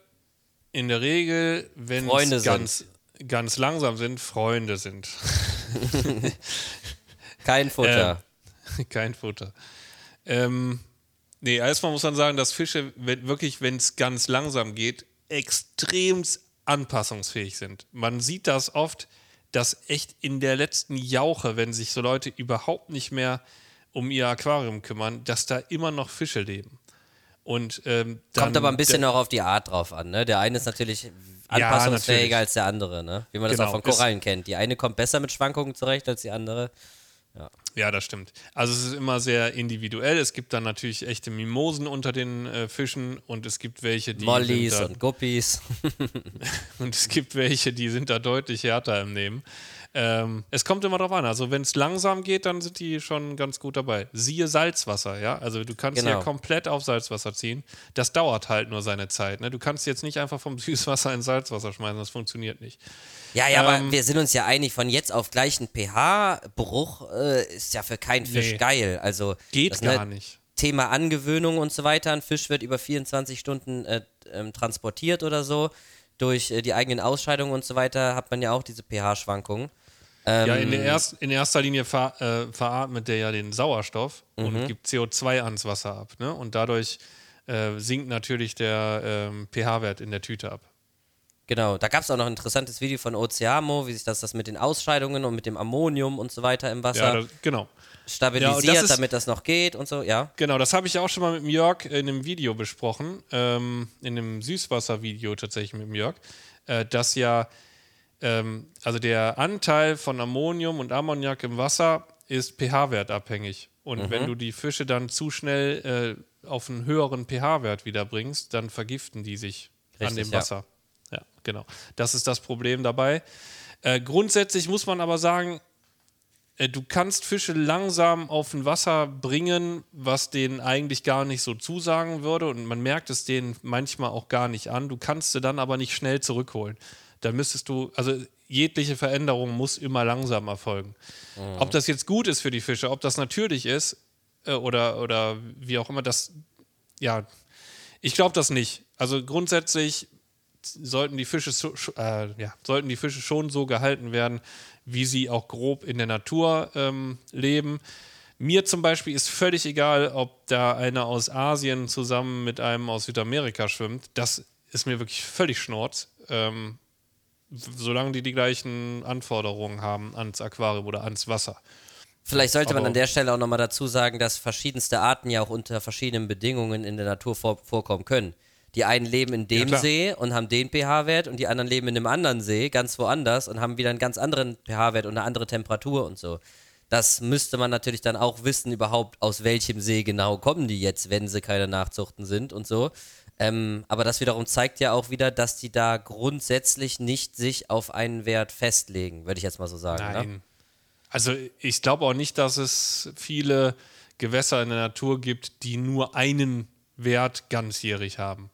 in der Regel, wenn Freunde sind. ganz, ganz langsam sind, Freunde sind. Kein Futter. Kein Futter. Ähm, nee, erstmal muss man sagen, dass Fische wenn, wirklich, wenn es ganz langsam geht, extrem anpassungsfähig sind. Man sieht das oft, dass echt in der letzten Jauche, wenn sich so Leute überhaupt nicht mehr um ihr Aquarium kümmern, dass da immer noch Fische leben. Und ähm, dann, Kommt aber ein bisschen dann, auch auf die Art drauf an, ne? Der eine ist natürlich anpassungsfähiger natürlich. als der andere, ne? Wie man das Genau, auch von Korallen kennt. Die eine kommt besser mit Schwankungen zurecht als die andere. Ja, das stimmt. Also es ist immer sehr individuell. Es gibt dann natürlich echte Mimosen unter den äh, Fischen und es gibt welche, die da, und Guppies. und es gibt welche, die sind da deutlich härter im Nehmen. Ähm, es kommt immer drauf an. Also wenn es langsam geht, dann sind die schon ganz gut dabei. Siehe Salzwasser, ja. Also du kannst Genau. ja komplett auf Salzwasser ziehen. Das dauert halt nur seine Zeit. Ne? Du kannst jetzt nicht einfach vom Süßwasser ins Salzwasser schmeißen. Das funktioniert nicht. Ja, ja, aber Ähm, wir sind uns ja einig, von jetzt auf gleich ein pH-Bruch äh, ist ja für keinen Fisch Nee. geil. Also Geht das, gar ne, nicht. Thema Angewöhnung und so weiter. Ein Fisch wird über 24 Stunden äh, ähm, transportiert oder so. Durch äh, die eigenen Ausscheidungen und so weiter hat man ja auch diese pH-Schwankungen. Ja, in, Ähm. erst, in erster Linie ver, äh, veratmet der ja den Sauerstoff Mhm. und gibt CO2 ans Wasser ab. Ne? Und dadurch äh, sinkt natürlich der ähm, pH-Wert in der Tüte ab. Genau, da gab es auch noch ein interessantes Video von Oceamo, wie sich das, das mit den Ausscheidungen und mit dem Ammonium und so weiter im Wasser Ja, das, genau. stabilisiert, Ja, das ist- damit das noch geht und so, ja. Genau, das habe ich auch schon mal mit Jörg in einem Video besprochen, ähm, in einem Süßwasser-Video tatsächlich mit Jörg, äh, dass ja, ähm, also der Anteil von Ammonium und Ammoniak im Wasser ist pH-Wert abhängig. Und Mhm. wenn du die Fische dann zu schnell äh, auf einen höheren pH-Wert wieder bringst, dann vergiften die sich an Richtig, dem ja. Ja. genau. Das ist das Problem dabei. Äh, grundsätzlich muss man aber sagen, äh, du kannst Fische langsam auf ein Wasser bringen, was denen eigentlich gar nicht so zusagen würde und man merkt es denen manchmal auch gar nicht an. Du kannst sie dann aber nicht schnell zurückholen. Da müsstest du, also jegliche Veränderung muss immer langsam erfolgen. Ob das jetzt gut ist für die Fische, ob das natürlich ist äh, oder, oder wie auch immer, das, ja, ich glaube das nicht. Also grundsätzlich sollten die Fische äh, ja, sollten die Fische schon so gehalten werden, wie sie auch grob in der Natur ähm, leben. Mir zum Beispiel ist völlig egal, ob da einer aus Asien zusammen mit einem aus Südamerika schwimmt. Das ist mir wirklich völlig schnurz. Ähm, solange die die gleichen Anforderungen haben ans Aquarium oder ans Wasser. Vielleicht sollte man an der Stelle auch nochmal dazu sagen, dass verschiedenste Arten ja auch unter verschiedenen Bedingungen in der Natur vor, vorkommen können. Die einen leben in dem klar. See und haben den pH-Wert und die anderen leben in einem anderen See, ganz woanders und haben wieder einen ganz anderen pH-Wert und eine andere Temperatur und so. Das müsste man natürlich dann auch wissen, überhaupt aus welchem See genau kommen die jetzt, wenn sie keine Nachzuchten sind und so. Ähm, aber das wiederum zeigt ja auch wieder, dass die da grundsätzlich nicht sich auf einen Wert festlegen, würde ich jetzt mal so sagen. Ne? Nein. Also ich glaube auch nicht, dass es viele Gewässer in der Natur gibt, die nur einen Wert ganzjährig haben.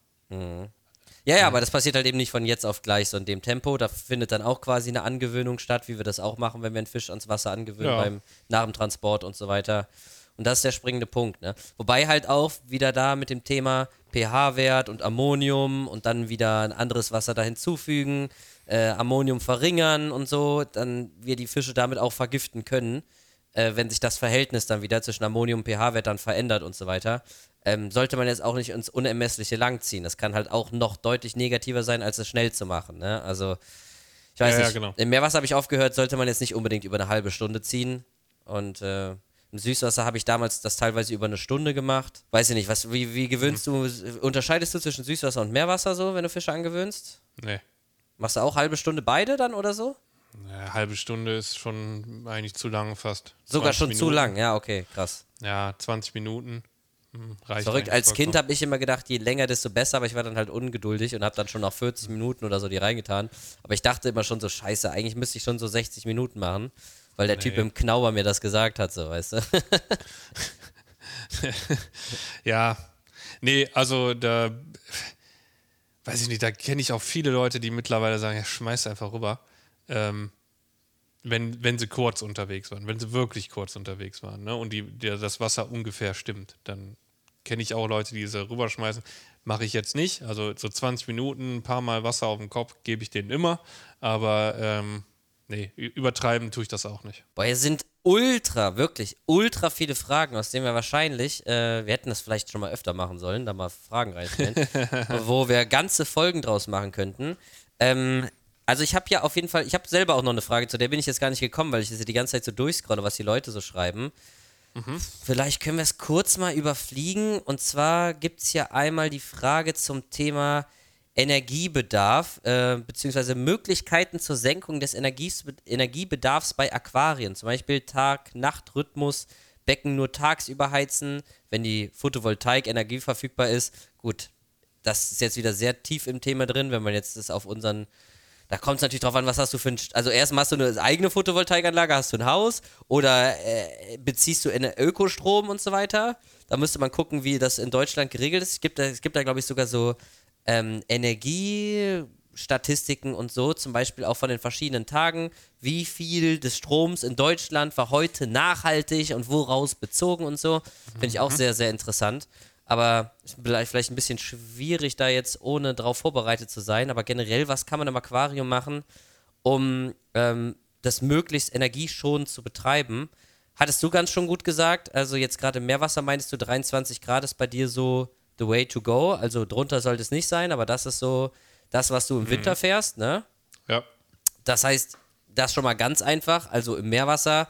Ja, ja, aber das passiert halt eben nicht von jetzt auf gleich so in dem Tempo. Da findet dann auch quasi eine Angewöhnung statt, wie wir das auch machen, wenn wir einen Fisch ans Wasser angewöhnen Ja. beim nach dem Transport und so weiter. Und das ist der springende Punkt. Ne? Wobei halt auch wieder da mit dem Thema pH-Wert und Ammonium und dann wieder ein anderes Wasser da hinzufügen, äh, Ammonium verringern und so, dann wir die Fische damit auch vergiften können, äh, wenn sich das Verhältnis dann wieder zwischen Ammonium und pH-Wert dann verändert und so weiter. Ähm, sollte man jetzt auch nicht ins Unermessliche langziehen. Das kann halt auch noch deutlich negativer sein, als es schnell zu machen. Ne? Also, ich weiß Ja, ja, nicht. genau. Im Meerwasser habe ich aufgehört, sollte man jetzt nicht unbedingt über eine halbe Stunde ziehen. Und äh, im Süßwasser habe ich damals das teilweise über eine Stunde gemacht. Weiß ich nicht, was, wie, wie gewöhnst du, unterscheidest du zwischen Süßwasser und Meerwasser so, wenn du Fische angewöhnst? Nee. Machst du auch halbe Stunde beide dann oder so? Eine halbe Stunde ist schon eigentlich zu lang fast. Sogar 20 schon zu Minuten. lang, ja, okay, krass. Ja, 20 Minuten. Hm, reicht eigentlich als Kind habe ich immer gedacht, je länger, desto besser, aber ich war dann halt ungeduldig und habe dann schon nach 40 Minuten oder so die reingetan. Aber ich dachte immer schon so, scheiße, eigentlich müsste ich schon so 60 Minuten machen, weil der Typ Nee. im Knauer mir das gesagt hat, so, weißt du. Ja, nee, also da weiß ich nicht, da kenne ich auch viele Leute, die mittlerweile sagen, ja, schmeiß einfach rüber. Ähm, wenn, wenn sie kurz unterwegs waren, wenn sie wirklich kurz unterwegs waren, ne? Und die, der, das Wasser ungefähr stimmt, dann kenne ich auch Leute, die sie rüberschmeißen. Mache ich jetzt nicht. Also so 20 Minuten, ein paar Mal Wasser auf den Kopf gebe ich denen immer. Aber ähm, nee, übertreiben tue ich das auch nicht. Boah, hier sind ultra, wirklich ultra viele Fragen, aus denen wir wahrscheinlich, äh, wir hätten das vielleicht schon mal öfter machen sollen, da mal Fragen reinstellen, wo wir ganze Folgen draus machen könnten. Ähm, also ich habe ja auf jeden Fall, ich habe selber auch noch eine Frage, zu der bin ich jetzt gar nicht gekommen, weil ich hier die ganze Zeit so durchscrolle, was die Leute so schreiben. Vielleicht können wir es kurz mal überfliegen. Und zwar gibt es hier einmal die Frage zum Thema Energiebedarf, äh, beziehungsweise Möglichkeiten zur Senkung des Energies, Energiebedarfs bei Aquarien. Zum Beispiel Tag-Nacht-Rhythmus, Becken nur tagsüber heizen, wenn die Photovoltaik-Energie verfügbar ist. Gut, das ist jetzt wieder sehr tief im Thema drin, wenn man jetzt das auf unseren da kommt es natürlich drauf an, was hast du für ein. Also, erstmal hast du eine eigene Photovoltaikanlage, hast du ein Haus oder äh, beziehst du in Ökostrom und so weiter. Da müsste man gucken, wie das in Deutschland geregelt ist. Es gibt da, es gibt da glaube ich, sogar so ähm, Energiestatistiken und so, zum Beispiel auch von den verschiedenen Tagen, wie viel des Stroms in Deutschland war heute nachhaltig und woraus bezogen und so. Finde ich auch Mhm. sehr, sehr interessant. Aber ist vielleicht ein bisschen schwierig, da jetzt ohne drauf vorbereitet zu sein. Aber generell, was kann man im Aquarium machen, um ähm, das möglichst energieschonend zu betreiben? Hattest du ganz schon gut gesagt. Also jetzt gerade im Meerwasser meinst du 23 Grad ist bei dir so the way to go. Also drunter sollte es nicht sein, aber das ist so das, was du im Winter fährst, ne? Ja. Das heißt, das schon mal ganz einfach. Also im Meerwasser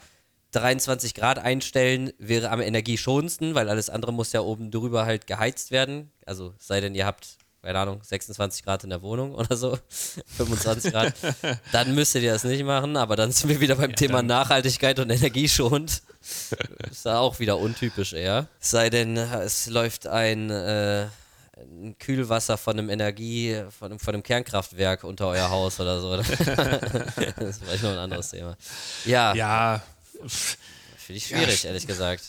23 Grad einstellen wäre am energieschonendsten, weil alles andere muss ja oben drüber halt geheizt werden. Also sei denn, ihr habt, keine Ahnung, 26 Grad in der Wohnung oder so, 25 Grad. Dann müsstet ihr das nicht machen, aber dann sind wir wieder beim Thema Nachhaltigkeit und energieschonend. Ist ja auch wieder untypisch eher. Es sei denn, es läuft ein, äh, ein Kühlwasser von einem Energie, von einem, von einem Kernkraftwerk unter euer Haus oder so. das ist vielleicht noch ein anderes Thema. Ja, Ja. Finde ich schwierig, ehrlich gesagt.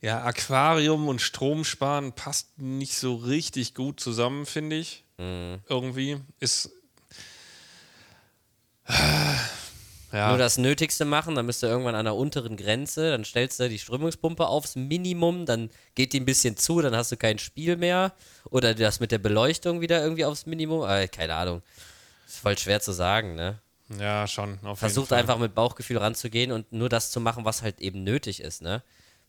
Ja, Aquarium und Strom sparen passt nicht so richtig gut zusammen, finde ich. Mhm. Irgendwie ist. Ja, Nur das Nötigste machen, dann bist du irgendwann an der unteren Grenze, dann stellst du die Strömungspumpe aufs Minimum, dann geht die ein bisschen zu, dann hast du kein Spiel mehr. Oder das mit der Beleuchtung wieder irgendwie aufs Minimum. Äh, keine Ahnung. Ist voll schwer zu sagen, ne? Ja, schon. Versucht einfach mit Bauchgefühl ranzugehen und nur das zu machen, was halt eben nötig ist, ne?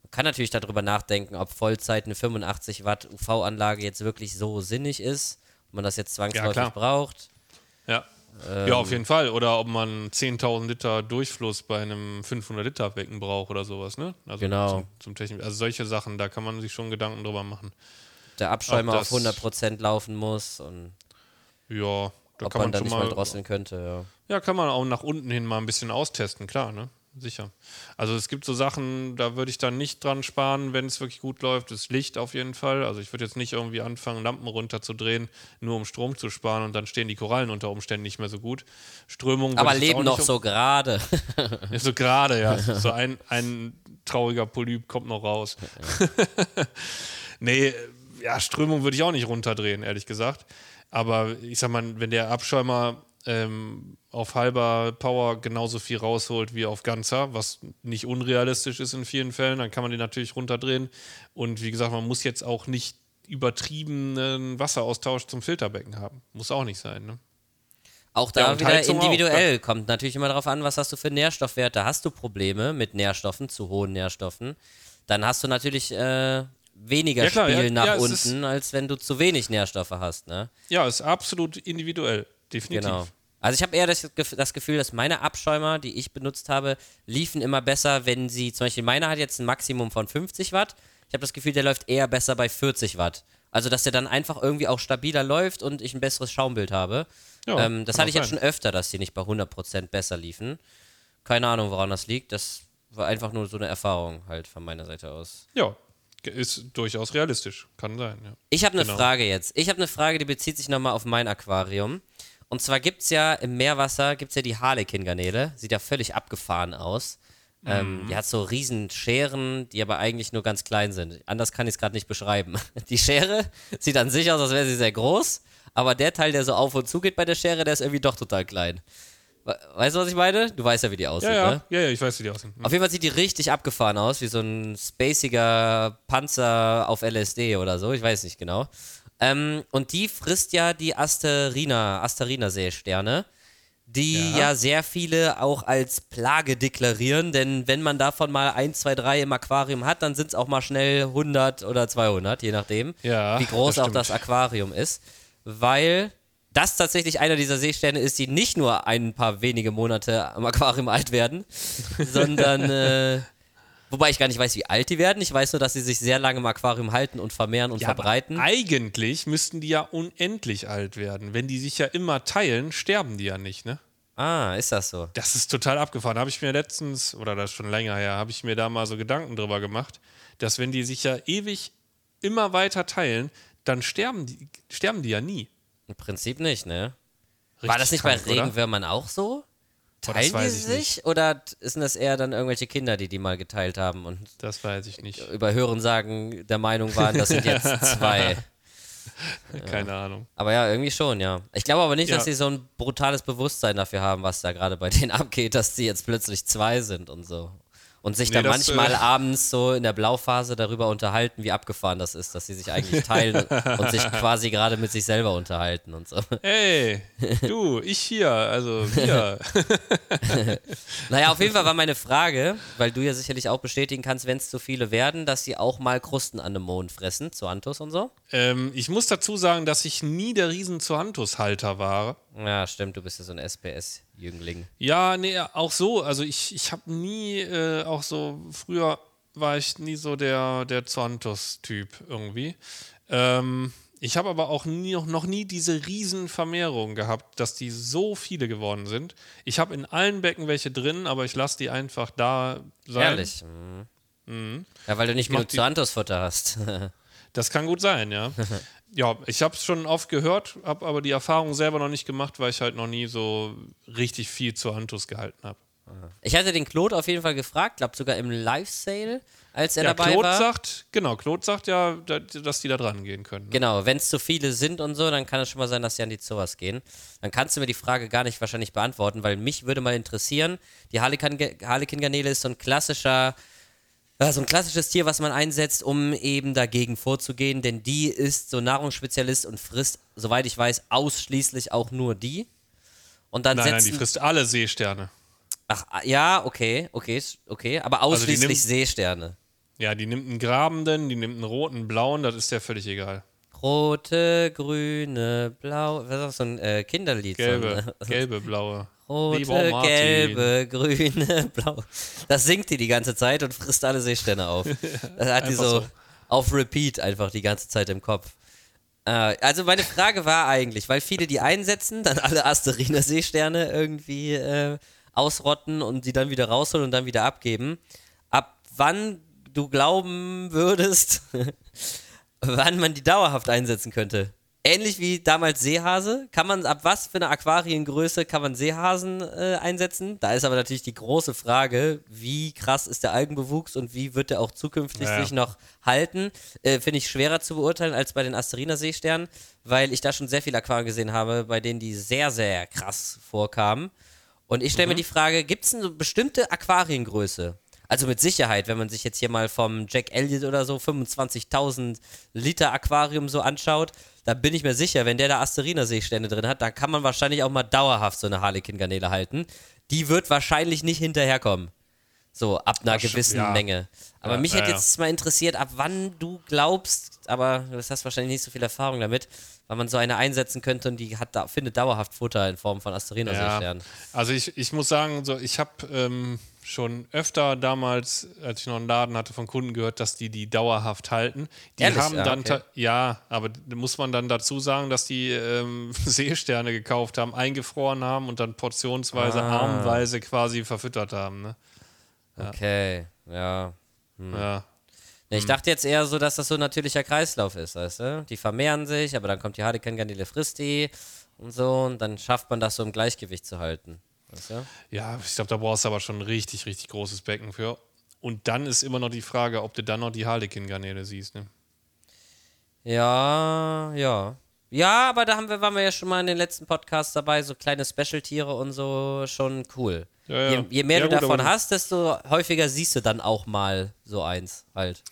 Man kann natürlich darüber nachdenken, ob Vollzeit eine 85 Watt UV-Anlage jetzt wirklich so sinnig ist, ob man das jetzt zwangsläufig klar. braucht. Ja. Ähm. ja, auf jeden Fall. Oder ob man 10.000 Liter Durchfluss bei einem 500 Liter Becken braucht oder sowas, ne? Also Genau. Zum, zum Technik. Also solche Sachen, da kann man sich schon Gedanken drüber machen. Der Abschäumer auf das- 100% laufen muss und Ja, da ob man man dann schon nicht mal mal. drosseln könnte, ja. Ja, kann man auch nach unten hin mal ein bisschen austesten, klar, ne? Sicher. Also es gibt so Sachen, da würde ich dann nicht dran sparen, wenn es wirklich gut läuft. Das Licht auf jeden Fall. Also ich würde jetzt nicht irgendwie anfangen, Lampen runterzudrehen, nur um Strom zu sparen und dann stehen die Korallen unter Umständen nicht mehr so gut. Strömung Aber leben noch so gerade. So gerade, ja. So ein, ein trauriger Polyp kommt noch raus. nee, ja, Strömung würde ich auch nicht runterdrehen, ehrlich gesagt. Aber ich sag mal, wenn der Abschäumer ähm, auf halber Power genauso viel rausholt wie auf ganzer, was nicht unrealistisch ist in vielen Fällen, dann kann man den natürlich runterdrehen. Und wie gesagt, man muss jetzt auch nicht übertriebenen Wasseraustausch zum Filterbecken haben. Muss auch nicht sein, ne? Auch Ja, da und wieder Heizung auch, individuell. Kommt natürlich immer darauf an, was hast du für Nährstoffwerte. Hast du Probleme mit Nährstoffen, zu hohen Nährstoffen, dann hast du natürlich äh, weniger Ja, klar, Spiel ja, nach ja, unten, als wenn du zu wenig Nährstoffe hast. Ne? Ja, ist absolut individuell. Definitiv. Genau. Also ich habe eher das, das Gefühl, dass meine Abschäumer, die ich benutzt habe, liefen immer besser, wenn sie, zum Beispiel meiner hat jetzt ein Maximum von 50 Watt. Ich habe das Gefühl, der läuft eher besser bei 40 Watt. Also dass der dann einfach irgendwie auch stabiler läuft und ich ein besseres Schaumbild habe. Ja, ähm, das hatte ich auch jetzt schon öfter, dass die nicht bei 100% besser liefen. Keine Ahnung, woran das liegt. Das war einfach nur so eine Erfahrung halt von meiner Seite aus. Ja, ist durchaus realistisch. Kann sein, ja. Ich habe eine Genau. Frage jetzt. Ich habe eine Frage, die bezieht sich nochmal auf mein Aquarium. Und zwar gibt es ja im Meerwasser gibt's ja die Harlequin-Garnele. Sieht ja völlig abgefahren aus. Ähm, Mhm. die hat so riesen Scheren, die aber eigentlich nur ganz klein sind. Anders kann ich es gerade nicht beschreiben. Die Schere sieht an sich aus, als wäre sie sehr groß, aber der Teil, der so auf und zu geht bei der Schere, der ist irgendwie doch total klein. We- Weißt du, was ich meine? Du weißt ja, wie die aussieht, Ja, ja, ne? ja, ja, ich weiß, wie die aussehen. Auf jeden Fall sieht die richtig abgefahren aus, wie so ein spaciger Panzer auf LSD oder so, ich weiß nicht genau. Ähm, und die frisst ja die Asterina, Asterina-Seesterne, die ja. Ja. sehr viele auch als Plage deklarieren, denn wenn man davon mal 1, 2, 3 im Aquarium hat, dann sind es auch mal schnell 100 oder 200, je nachdem, Ja, wie groß das auch das Aquarium ist, weil das tatsächlich einer dieser Seesterne ist, die nicht nur ein paar wenige Monate am Aquarium alt werden, sondern äh, wobei ich gar nicht weiß, wie alt die werden. Ich weiß nur, dass sie sich sehr lange im Aquarium halten und vermehren und Ja, verbreiten. Eigentlich müssten die ja unendlich alt werden. Wenn die sich ja immer teilen, sterben die ja nicht, ne? Ah, ist das so? Das ist total abgefahren. Habe ich mir letztens, oder das ist schon länger her, habe ich mir da mal so Gedanken drüber gemacht, dass wenn die sich ja ewig immer weiter teilen, dann sterben die, sterben die ja nie. Im Prinzip nicht, ne? War das nicht krank, bei Regenwürmern auch so? Das Teilen die sich? Oder sind das eher dann irgendwelche Kinder, die die mal geteilt haben und Das weiß ich nicht. über Hörensagen der Meinung waren, das sind jetzt zwei? Keine Ahnung. Aber ja, irgendwie schon, ja. Ich glaube aber nicht, Ja. dass sie so ein brutales Bewusstsein dafür haben, was da gerade bei denen abgeht, dass sie jetzt plötzlich zwei sind und so. Und sich Nee, dann das, manchmal äh, abends so in der Blauphase darüber unterhalten, wie abgefahren das ist, dass sie sich eigentlich teilen und sich quasi gerade mit sich selber unterhalten und so. Ey, du, ich hier, also wir. Naja, auf jeden Fall war meine Frage, weil du ja sicherlich auch bestätigen kannst, wenn es zu viele werden, dass sie auch mal Krusten an dem Mond fressen, Zoanthus und so. ähm, ich muss dazu sagen, dass ich nie der riesen Zoanthus-Halter war. Ja, stimmt, du bist ja so ein SPS-Jüngling. Ja, nee, auch so. Also ich, ich habe nie, äh, auch so, früher war ich nie so der, der Zoanthus-Typ irgendwie. Ähm, ich habe aber auch nie, noch nie diese riesen Vermehrung gehabt, dass die so viele geworden sind. Ich habe in allen Becken welche drin, aber ich lasse die einfach da sein. Ehrlich. Mhm. Ja, weil du nicht genug Zoanthus-Futter hast. Das kann gut sein, ja. ja, ich habe es schon oft gehört, habe aber die Erfahrung selber noch nicht gemacht, weil ich halt noch nie so richtig viel Zoanthus gehalten habe. Ich hatte den Claude auf jeden Fall gefragt, glaube sogar im Live-Sale, als er Ja, dabei Claude war. sagt, genau, Claude sagt ja, da- dass die da dran gehen können. ne? Genau, wenn es zu viele sind und so, dann kann es schon mal sein, dass sie an die Zoas gehen. Dann kannst du mir die Frage gar nicht wahrscheinlich beantworten, weil mich würde mal interessieren, die Harlekin-Garnele ist so ein klassischer, ja, so ein klassisches Tier, was man einsetzt, um eben dagegen vorzugehen, denn die ist so Nahrungsspezialist und frisst, soweit ich weiß, ausschließlich auch nur die. Und dann Nein, nein, setzen, die frisst alle Seesterne. Ach, ja, okay, okay, okay, aber Also ausschließlich nimmt- Seesterne. Ja, die nimmt einen grabenden, die nimmt einen roten, blauen, das ist ja völlig egal. Rote, grüne, blau, was ist das, so ein äh, Kinderlied? Gelbe, So ein, gelbe, blaue. Rote, Lieber Martin. gelbe, grüne, blau. Das singt die die ganze Zeit und frisst alle Seesterne auf. Das hat die so, so. auf Repeat einfach die ganze Zeit im Kopf. Äh, also meine Frage war eigentlich, weil viele die einsetzen, dann alle Asteriner Seesterne irgendwie äh, ausrotten und die dann wieder rausholen und dann wieder abgeben. Ab wann du glauben würdest, wann man die dauerhaft einsetzen könnte. Ähnlich wie damals Seehase. Kann man, ab was für eine Aquariengröße kann man Seehasen äh, einsetzen? Da ist aber natürlich die große Frage, wie krass ist der Algenbewuchs und wie wird der auch zukünftig Ja. sich noch halten? Äh, Finde ich schwerer zu beurteilen als bei den Asteriner Seesternen, weil ich da schon sehr viele Aquarien gesehen habe, bei denen die sehr, sehr krass vorkamen. Und ich stelle mir die Frage, gibt es eine bestimmte Aquariengröße? Also mit Sicherheit, wenn man sich jetzt hier mal vom Jack Elliott oder so 25.000 Liter Aquarium so anschaut, da bin ich mir sicher, wenn der da Asteriner Seestände drin hat, dann kann man wahrscheinlich auch mal dauerhaft so eine Harlequin-Garnele halten. Die wird wahrscheinlich nicht hinterherkommen. So, ab einer Ach, gewissen ja. Menge. Aber Ja, mich ja, hätte jetzt mal interessiert, ab wann du glaubst, aber du hast wahrscheinlich nicht so viel Erfahrung damit, weil man so eine einsetzen könnte und die hat da, findet dauerhaft Futter in Form von Asteriner Seesternen. Also ich, ich muss sagen, so, ich habe ähm, schon öfter damals, als ich noch einen Laden hatte, von Kunden gehört, dass die die dauerhaft halten. Die Ehrlich? haben Ja, dann, okay. ta- ja, aber muss man dann dazu sagen, dass die ähm, Seesterne gekauft haben, eingefroren haben und dann portionsweise, Ah. armweise quasi verfüttert haben. Ne? Okay, ja. Ja. Nee, Ich dachte jetzt eher so, dass das so ein natürlicher Kreislauf ist, weißt du? Die vermehren sich, aber dann kommt die Harlequin-Garnele, frisst die und so und dann schafft man das so im Gleichgewicht zu halten. Weißt du? Ja, ich glaube, da brauchst du aber schon ein richtig, richtig großes Becken für. Und dann ist immer noch die Frage, ob du dann noch die Harlequin-Garnele siehst. Ne? Ja, ja. Ja, aber da haben wir, waren wir ja schon mal in den letzten Podcasts dabei, so kleine Special-Tiere und so, schon cool. Ja, ja. Je, je mehr Ja, du gut, davon hast, desto häufiger siehst du dann auch mal so eins halt.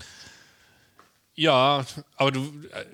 Ja, aber du,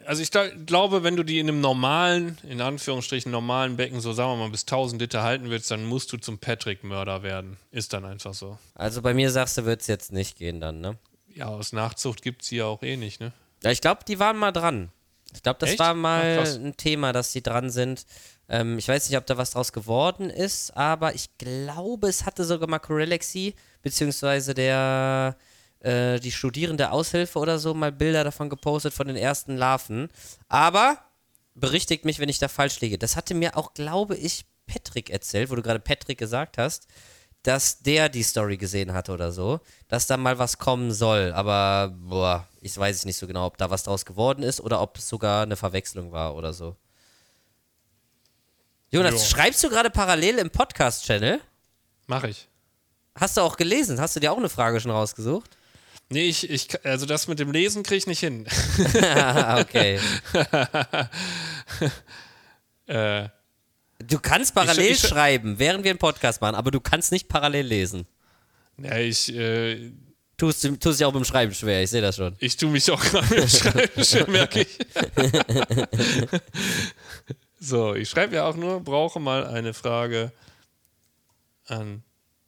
also ich glaube, wenn du die in einem normalen, in Anführungsstrichen normalen Becken, so sagen wir mal, bis 1000 Liter halten willst, dann musst du zum Patrick-Mörder werden. Ist dann einfach so. Also bei mir sagst du, wird es jetzt nicht gehen dann, ne? Ja, aus Nachzucht gibt es die ja auch eh nicht, ne? Ja, ich glaube, die waren mal dran. Ich glaube, das Echt? war Ach, mal krass. ein Thema, dass die dran sind. Ähm, ich weiß nicht, ob da was draus geworden ist, aber ich glaube, es hatte sogar mal Corelexy, beziehungsweise der, äh, die studierende Aushilfe oder so, mal Bilder davon gepostet von den ersten Larven. Aber berichtigt mich, wenn ich da falsch liege. Das hatte mir auch, glaube ich, Patrick erzählt, wo du gerade Patrick gesagt hast, dass der die Story gesehen hat oder so, dass da mal was kommen soll. Aber, boah, ich weiß es nicht so genau, ob da was draus geworden ist oder ob es sogar eine Verwechslung war oder so. Jonas, Ja. schreibst du gerade parallel im Podcast-Channel? Mach ich. Hast du auch gelesen? Hast du dir auch eine Frage schon rausgesucht? Nee, ich, ich, also das mit dem Lesen kriege ich nicht hin. Okay. äh, Du kannst parallel Ich- ich- schreiben, während wir einen Podcast machen, aber du kannst nicht parallel lesen. ja, ich, äh, Tust, du- tust dich auch beim Schreiben schwer, ich sehe das schon. ich tue mich auch gerade im Schreiben, schon, merke ich. so, ich schreibe ja auch nur, brauche mal eine Frage an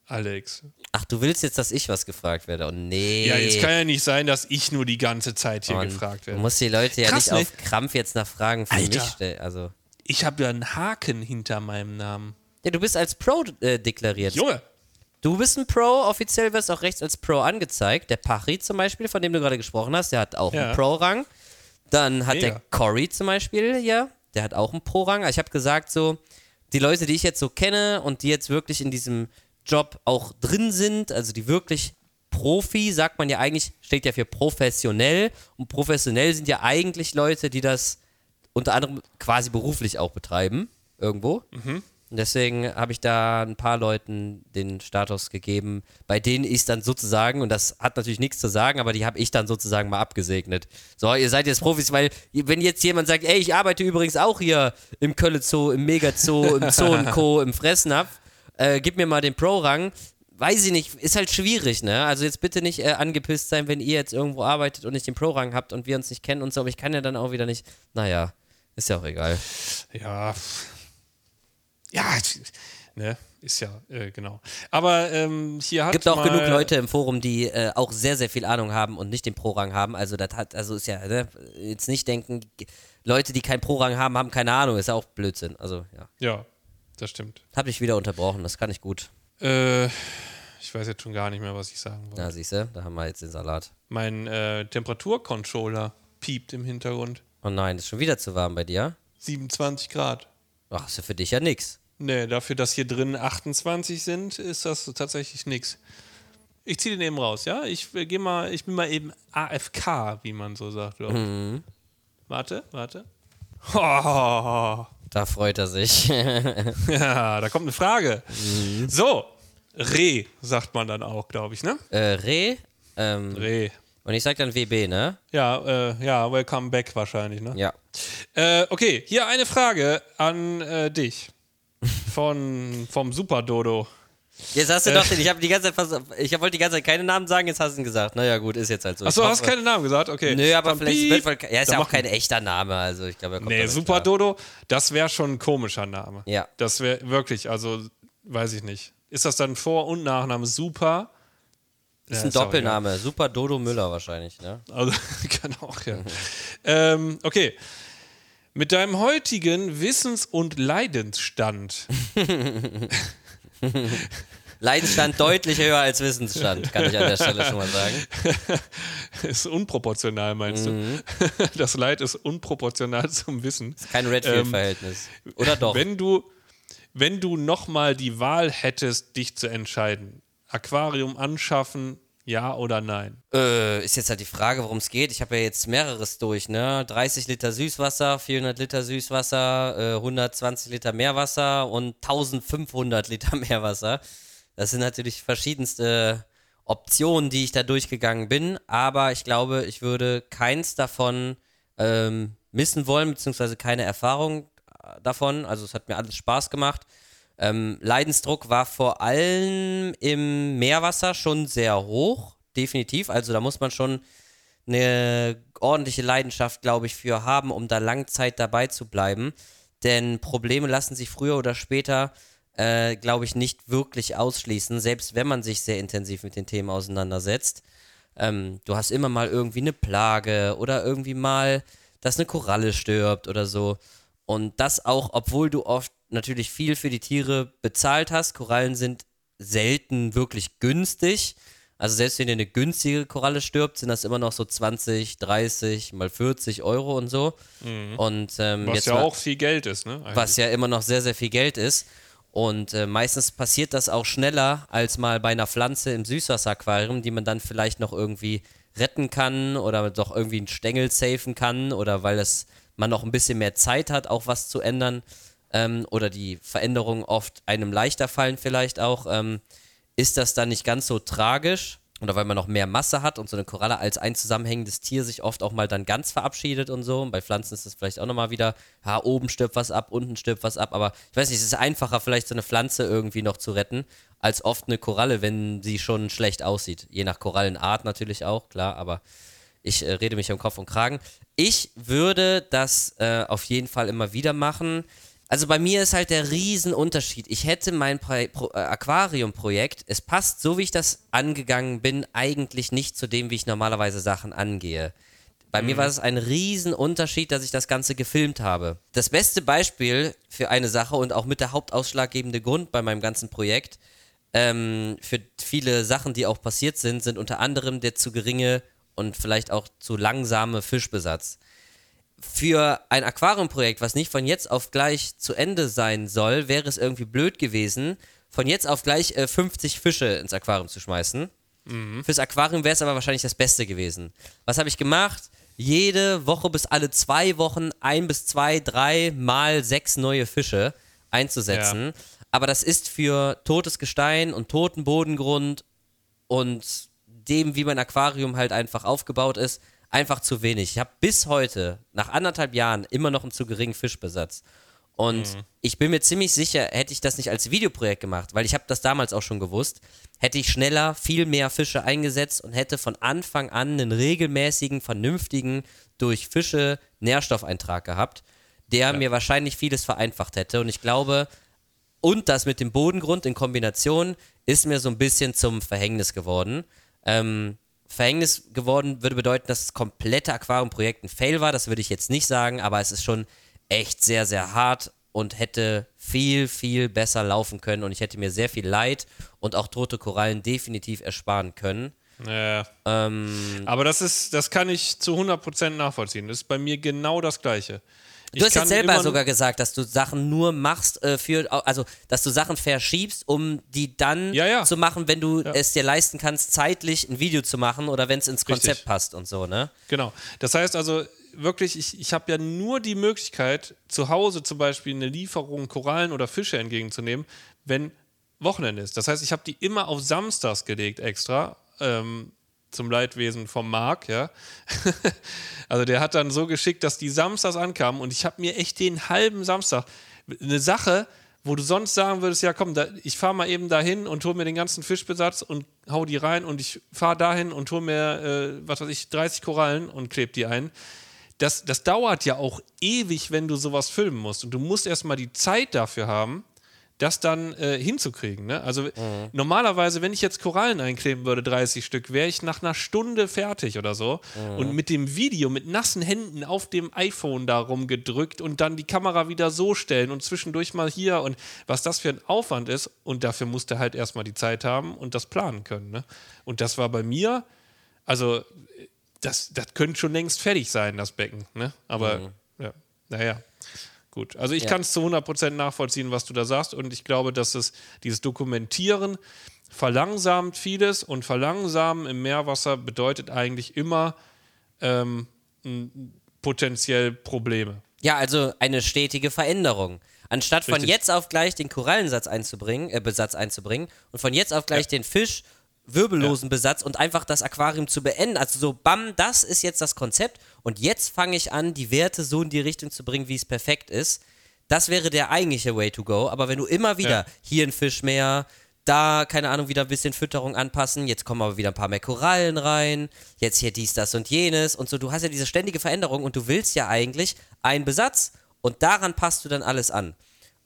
Alex. Ach, du willst jetzt, dass ich was gefragt werde? Oh nee. Ja, jetzt kann ja nicht sein, dass ich nur die ganze Zeit hier Mann, gefragt Du werde. musst die Leute ja Krass, nicht ne? auf Krampf jetzt nach Fragen für Alter. mich stellen. Also. Ich habe ja einen Haken hinter meinem Namen. Ja, du bist als Pro äh, deklariert. Junge, Du bist ein Pro, offiziell wirst auch rechts als Pro angezeigt. Der Pachi zum Beispiel, von dem du gerade gesprochen hast, der hat auch Ja. einen Pro-Rang. Dann hat Mega. der Cory zum Beispiel, ja, der hat auch einen Pro-Rang. Also ich habe gesagt, so, die Leute, die ich jetzt so kenne und die jetzt wirklich in diesem Job auch drin sind, also die wirklich Profi, sagt man ja eigentlich, steht ja für professionell. Und professionell sind ja eigentlich Leute, die das unter anderem quasi beruflich auch betreiben, irgendwo. Und deswegen habe ich da ein paar Leuten den Status gegeben, bei denen ich es dann sozusagen, und das hat natürlich nichts zu sagen, aber die habe ich dann sozusagen mal abgesegnet. So, ihr seid jetzt Profis, weil wenn jetzt jemand sagt, ey, ich arbeite übrigens auch hier im Kölle Zoo, im Mega Zoo, im Zoo und Co., im Fressnapf, äh, gib mir mal den Pro-Rang. Weiß ich nicht, ist halt schwierig, ne? Also jetzt bitte nicht äh, angepisst sein, wenn ihr jetzt irgendwo arbeitet und nicht den Pro-Rang habt und wir uns nicht kennen und so, aber ich kann ja dann auch wieder nicht, naja, ist ja auch egal. ja. Ja, ne, ist ja, äh, genau. Aber ähm, hier hat gibt auch genug Leute im Forum, die äh, auch sehr, sehr viel Ahnung haben und nicht den Pro-Rang haben. Also das hat, also ist ja, ne, jetzt nicht denken, Leute, die keinen Pro-Rang haben, haben keine Ahnung, ist ja auch Blödsinn. Also ja. Ja, das stimmt. Hab dich wieder unterbrochen, das kann ich gut. Äh, ich weiß jetzt schon gar nicht mehr, was ich sagen wollte. Na, siehst du, da haben wir jetzt den Salat. Mein äh, Temperaturcontroller piept im Hintergrund. Oh nein, ist schon wieder zu warm bei dir? 27 Grad. Ach, ist ja für dich ja nix. Nee, dafür, dass hier drin 28 sind, ist das tatsächlich nix. Ich ziehe den eben raus, ja? Ich äh, geh mal, ich bin mal eben AFK, wie man so sagt. ich. Warte, warte. Oh, Da freut er sich. ja, da kommt eine Frage. So, Reh, sagt man dann auch, glaube ich, ne? äh, Re, ähm, Reh. und ich sag dann WB, ne? Ja, äh, ja, welcome back wahrscheinlich, ne? Ja. Äh, okay, hier eine Frage an äh, dich. Von, vom Super Dodo. Jetzt hast du doch den, ich habe die ganze Zeit, fast, ich wollte die ganze Zeit keine Namen sagen, jetzt hast du ihn gesagt. Naja, gut, ist jetzt halt so. Achso, hast hoffe- keinen Namen gesagt? Okay. Nö, aber Dann vielleicht piep. wird ja, ist ja auch kein echter Name, also ich glaube, er kommt Nee, Super. Dodo, das wäre schon ein komischer Name. Ja. Das wäre wirklich, also, weiß ich nicht. Ist das dann Vor- und Nachname Super? Ist Ja, ein ist auch Doppelname, Super Dodo Müller wahrscheinlich, ne? Also, kann auch, ja. ähm, okay. Mit deinem heutigen Wissens- und Leidensstand. Leidensstand deutlich höher als Wissensstand, kann ich an der Stelle schon mal sagen. ist unproportional, meinst Mhm. du? Das Leid ist unproportional zum Wissen. Kein Redfield-Verhältnis. Oder doch? Ähm, Wenn du, wenn du nochmal die Wahl hättest, dich zu entscheiden, Aquarium anschaffen, ja oder nein? Äh, ist jetzt halt die Frage, worum es geht. Ich habe ja jetzt mehreres durch, ne? 30 Liter Süßwasser, 400 Liter Süßwasser, äh, 120 Liter Meerwasser und 1500 Liter Meerwasser. Das sind natürlich verschiedenste Optionen, die ich da durchgegangen bin, aber ich glaube, ich würde keins davon ähm, missen wollen, beziehungsweise keine Erfahrung äh, davon. Also es hat mir alles Spaß gemacht. Ähm, Leidensdruck war vor allem im Meerwasser schon sehr hoch, definitiv. Also da muss man schon eine ordentliche Leidenschaft, glaube ich, für haben, um da lang Zeit dabei zu bleiben. Denn Probleme lassen sich früher oder später, äh, glaube ich, nicht wirklich ausschließen, selbst wenn man sich sehr intensiv mit den Themen auseinandersetzt. Ähm, du hast immer mal irgendwie eine Plage oder irgendwie mal, dass eine Koralle stirbt oder so. Und das auch, obwohl du oft natürlich viel für die Tiere bezahlt hast. Korallen sind selten wirklich günstig. Also selbst wenn dir eine günstige Koralle stirbt, sind das immer noch so 20, 30, mal 40 Euro und so. Und ähm, Was ja mal- auch viel Geld ist, ne? eigentlich. was ja immer noch sehr, sehr viel Geld ist. Und äh, meistens passiert das auch schneller als mal bei einer Pflanze im Süßwasseraquarium, die man dann vielleicht noch irgendwie retten kann oder doch irgendwie einen Stängel safen kann oder weil es, man noch ein bisschen mehr Zeit hat, auch was zu ändern. Ähm, oder die Veränderungen oft einem leichter fallen vielleicht auch, ähm, ist das dann nicht ganz so tragisch oder weil man noch mehr Masse hat und so eine Koralle als ein zusammenhängendes Tier sich oft auch mal dann ganz verabschiedet und so. Und bei Pflanzen ist das vielleicht auch nochmal wieder, ja, oben stirbt was ab, unten stirbt was ab, aber ich weiß nicht, es ist einfacher, vielleicht so eine Pflanze irgendwie noch zu retten, als oft eine Koralle, wenn sie schon schlecht aussieht. Je nach Korallenart natürlich auch, klar, aber ich äh, rede mich um Kopf und Kragen. Ich würde das äh, auf jeden Fall immer wieder machen. Also bei mir ist halt der Riesenunterschied. Ich hätte mein äh, Aquarium-Projekt, es passt, so wie ich das angegangen bin, eigentlich nicht zu dem, wie ich normalerweise Sachen angehe. Bei mhm. mir war es ein Riesenunterschied, dass ich das Ganze gefilmt habe. Das beste Beispiel für eine Sache und auch mit der hauptausschlaggebende Grund bei meinem ganzen Projekt ähm, für viele Sachen, die auch passiert sind, sind unter anderem der zu geringe und vielleicht auch zu langsame Fischbesatz für ein Aquariumprojekt, was nicht von jetzt auf gleich zu Ende sein soll, wäre es irgendwie blöd gewesen, von jetzt auf gleich äh, 50 Fische ins Aquarium zu schmeißen. Mhm. Fürs Aquarium wäre es aber wahrscheinlich das Beste gewesen. Was habe ich gemacht? Jede Woche bis alle zwei Wochen ein bis zwei, drei mal sechs neue Fische einzusetzen. Ja. Aber das ist für totes Gestein und toten Bodengrund und dem, wie mein Aquarium halt einfach aufgebaut ist, einfach zu wenig. Ich habe bis heute, nach anderthalb Jahren, immer noch einen zu geringen Fischbesatz. Und mhm. ich bin mir ziemlich sicher, hätte ich das nicht als Videoprojekt gemacht, weil ich habe das damals auch schon gewusst, hätte ich schneller viel mehr Fische eingesetzt und hätte von Anfang an einen regelmäßigen, vernünftigen, durch Fische Nährstoffeintrag gehabt, der ja. mir wahrscheinlich vieles vereinfacht hätte. Und ich glaube, und das mit dem Bodengrund in Kombination ist mir so ein bisschen zum Verhängnis geworden. Ähm, Verhängnis geworden würde bedeuten, dass das komplette Aquarium-Projekt ein Fail war. Das würde ich jetzt nicht sagen, aber es ist schon echt sehr, sehr hart und hätte viel, viel besser laufen können. Und ich hätte mir sehr viel Leid und auch tote Korallen definitiv ersparen können. Ja. Ähm, aber das ist, das kann ich zu 100% nachvollziehen. Das ist bei mir genau das Gleiche. Du hast jetzt selber sogar gesagt, dass du Sachen nur machst äh, für, also dass du Sachen verschiebst, um die dann ja, ja. zu machen, wenn du ja. es dir leisten kannst, zeitlich ein Video zu machen oder wenn es ins Konzept Richtig. passt und so, ne? Genau. Das heißt also wirklich, ich, ich habe ja nur die Möglichkeit, zu Hause zum Beispiel eine Lieferung Korallen oder Fische entgegenzunehmen, wenn Wochenende ist. Das heißt, ich habe die immer auf Samstags gelegt extra. Ähm, zum Leidwesen vom Marc, ja. also der hat dann so geschickt, dass die samstags ankamen und ich habe mir echt den halben Samstag eine Sache, wo du sonst sagen würdest, ja komm, da, ich fahre mal eben dahin und hole mir den ganzen Fischbesatz und hau die rein und ich fahre dahin und hole mir, äh, was weiß ich, 30 Korallen und klebe die ein. Das, das dauert ja auch ewig, wenn du sowas filmen musst und du musst erstmal die Zeit dafür haben das dann äh, hinzukriegen. Ne? Also mhm. normalerweise, wenn ich jetzt Korallen einkleben würde, 30 Stück, wäre ich nach einer Stunde fertig oder so. Mhm. Und mit dem Video, mit nassen Händen auf dem iPhone da rumgedrückt und dann die Kamera wieder so stellen und zwischendurch mal hier und was das für ein Aufwand ist. Und dafür musste halt erstmal die Zeit haben und das planen können. Ne? Und das war bei mir, also das, das könnte schon längst fertig sein, das Becken. Ne? Aber mhm. ja, naja. Gut, also ich ja. kann es zu 100% nachvollziehen, was du da sagst und ich glaube, dass es dieses Dokumentieren verlangsamt vieles und verlangsamen im Meerwasser bedeutet eigentlich immer ähm, potenziell Probleme. Ja, also eine stetige Veränderung. Anstatt Richtig. von jetzt auf gleich den Korallensatz einzubringen, äh, Besatz einzubringen und von jetzt auf gleich ja. den Fisch wirbellosen ja. Besatz und einfach das Aquarium zu beenden. Also so, bam, das ist jetzt das Konzept und jetzt fange ich an, die Werte so in die Richtung zu bringen, wie es perfekt ist. Das wäre der eigentliche Way to go. Aber wenn du immer wieder ja. hier ein Fisch mehr, da, keine Ahnung, wieder ein bisschen Fütterung anpassen, jetzt kommen aber wieder ein paar mehr Korallen rein, jetzt hier dies, das und jenes und so, du hast ja diese ständige Veränderung und du willst ja eigentlich einen Besatz und daran passt du dann alles an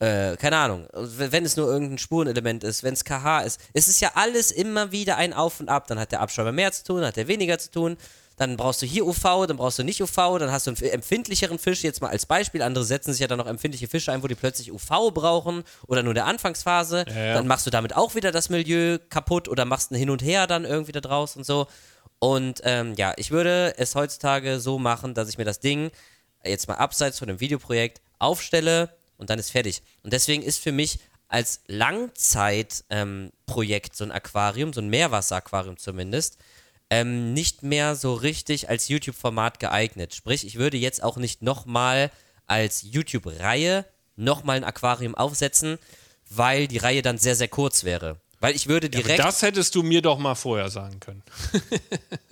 äh, keine Ahnung, wenn es nur irgendein Spurenelement ist, wenn es KH ist, es ist ja alles immer wieder ein Auf und Ab. Dann hat der Abschäumer mehr zu tun, hat der weniger zu tun. Dann brauchst du hier UV, dann brauchst du nicht UV, dann hast du einen empfindlicheren Fisch, jetzt mal als Beispiel. Andere setzen sich ja dann noch empfindliche Fische ein, wo die plötzlich UV brauchen oder nur der Anfangsphase. Ja, ja. Dann machst du damit auch wieder das Milieu kaputt oder machst ein Hin und Her dann irgendwie da draus und so. Und ähm, ja, ich würde es heutzutage so machen, dass ich mir das Ding jetzt mal abseits von dem Videoprojekt aufstelle, und dann ist fertig. Und deswegen ist für mich als Langzeitprojekt ähm, so ein Aquarium, so ein Meerwasseraquarium zumindest, ähm, nicht mehr so richtig als YouTube-Format geeignet. Sprich, ich würde jetzt auch nicht nochmal als YouTube-Reihe nochmal ein Aquarium aufsetzen, weil die Reihe dann sehr, sehr kurz wäre. Weil ich würde direkt. das hättest du mir doch mal vorher sagen können.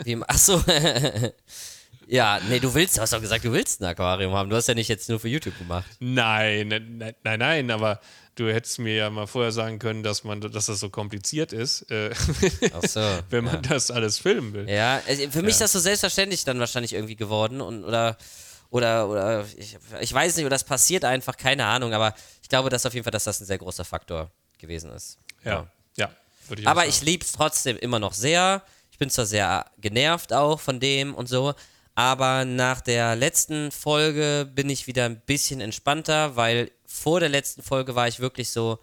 Wie, achso. ja, nee, du willst, du hast doch gesagt, du willst ein Aquarium haben. Du hast ja nicht jetzt nur für YouTube gemacht. Nein, nein, nein, nein, aber du hättest mir ja mal vorher sagen können, dass man, dass das so kompliziert ist, äh, so. wenn man das alles filmen will. Ja, es- für mich ist das so selbstverständlich dann wahrscheinlich irgendwie geworden und oder oder oder ich, ich weiß nicht, oder das passiert einfach, keine Ahnung, aber ich glaube, dass auf jeden Fall, dass das ein sehr großer Faktor gewesen ist. Ja, ja, würde ich Aber ich liebe es trotzdem immer noch sehr. Ich bin zwar sehr genervt auch von dem und so, aber nach der letzten Folge bin ich wieder ein bisschen entspannter, weil vor der letzten Folge war ich wirklich so,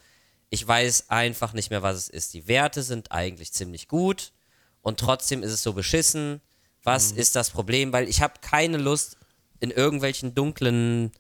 ich weiß einfach nicht mehr, was es ist. Die Werte sind eigentlich ziemlich gut und trotzdem ist es so beschissen. Was ist das Problem? Weil ich habe keine Lust, in irgendwelchen dunklen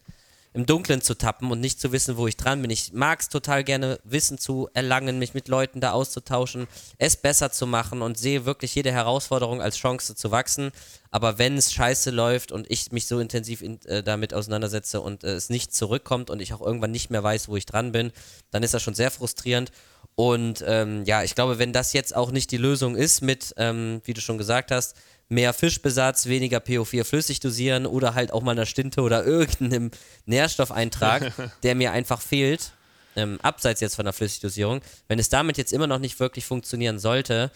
im Dunkeln zu tappen und nicht zu wissen, wo ich dran bin. Ich mag es total gerne, Wissen zu erlangen, mich mit Leuten da auszutauschen, es besser zu machen und sehe wirklich jede Herausforderung als Chance zu wachsen. Aber wenn es scheiße läuft und ich mich so intensiv in, äh, damit auseinandersetze und äh, es nicht zurückkommt und ich auch irgendwann nicht mehr weiß, wo ich dran bin, dann ist das schon sehr frustrierend. Und ähm, ja, ich glaube, wenn das jetzt auch nicht die Lösung ist mit, ähm, wie du schon gesagt hast, mehr Fischbesatz, weniger PO4 flüssig dosieren oder halt auch mal einer Stinte oder irgendeinem Nährstoffeintrag, der mir einfach fehlt, ähm, abseits jetzt von der Flüssigdosierung, wenn es damit jetzt immer noch nicht wirklich funktionieren sollte,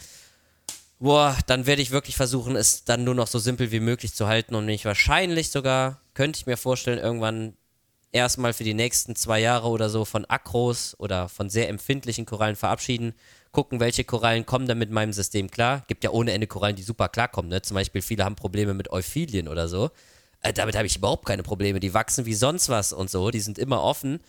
boah, dann werde ich wirklich versuchen, es dann nur noch so simpel wie möglich zu halten und mich wahrscheinlich sogar, könnte ich mir vorstellen, irgendwann erstmal für die nächsten zwei Jahre oder so von Akros oder von sehr empfindlichen Korallen verabschieden, gucken, welche Korallen kommen dann mit meinem System klar. Gibt ja ohne Ende Korallen, die super klarkommen, ne? Zum Beispiel viele haben Probleme mit Euphilien oder so. Äh, damit habe ich überhaupt keine Probleme. Die wachsen wie sonst was und so, die sind immer offen.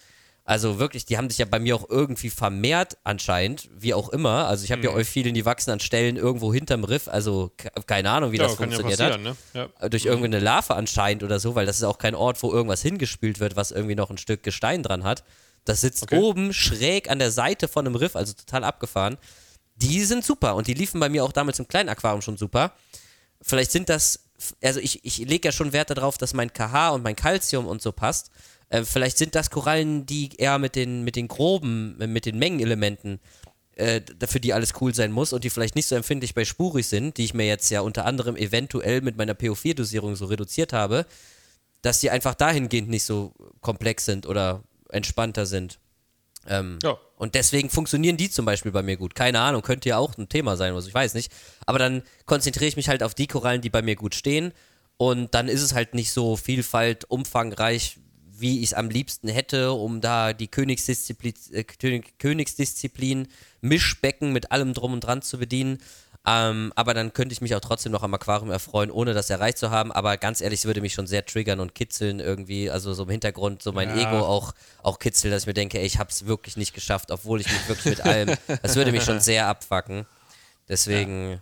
Also wirklich, die haben sich ja bei mir auch irgendwie vermehrt anscheinend, wie auch immer. Also ich habe ja Euphilien, die wachsen an Stellen irgendwo hinterm Riff, also ke- keine Ahnung, wie ja, das ja funktioniert passieren, hat ne? Ja. durch irgendeine Larve anscheinend oder so, weil das ist auch kein Ort, wo irgendwas hingespült wird, was irgendwie noch ein Stück Gestein dran hat. Das sitzt Okay. oben schräg an der Seite von einem Riff, also total abgefahren. Die sind super und die liefen bei mir auch damals im kleinen Aquarium schon super. Vielleicht sind das, also ich, ich lege ja schon Wert darauf, dass mein KH und mein Calcium und so passt. Äh, vielleicht sind das Korallen, die eher mit den, mit den groben, mit den Mengenelementen äh, für die alles cool sein muss und die vielleicht nicht so empfindlich bei spurig sind, die ich mir jetzt ja unter anderem eventuell mit meiner PO4-Dosierung so reduziert habe, dass die einfach dahingehend nicht so komplex sind oder entspannter sind. Ähm, Ja. Und deswegen funktionieren die zum Beispiel bei mir gut. Keine Ahnung, könnte ja auch ein Thema sein, was ich weiß nicht. Aber dann konzentriere ich mich halt auf die Korallen, die bei mir gut stehen. Und dann ist es halt nicht so Vielfalt, umfangreich, wie ich es am liebsten hätte, um da die Königsdisziplin, äh, König- Königsdisziplin, Mischbecken mit allem drum und dran zu bedienen. Ähm, aber dann könnte ich mich auch trotzdem noch am Aquarium erfreuen, ohne das erreicht zu haben. Aber ganz ehrlich, es würde mich schon sehr triggern und kitzeln irgendwie. Also so im Hintergrund, so mein Ja. Ego auch, auch kitzeln, dass ich mir denke, ey, ich habe es wirklich nicht geschafft, obwohl ich mich wirklich mit allem. Das würde mich schon sehr abfacken. Deswegen,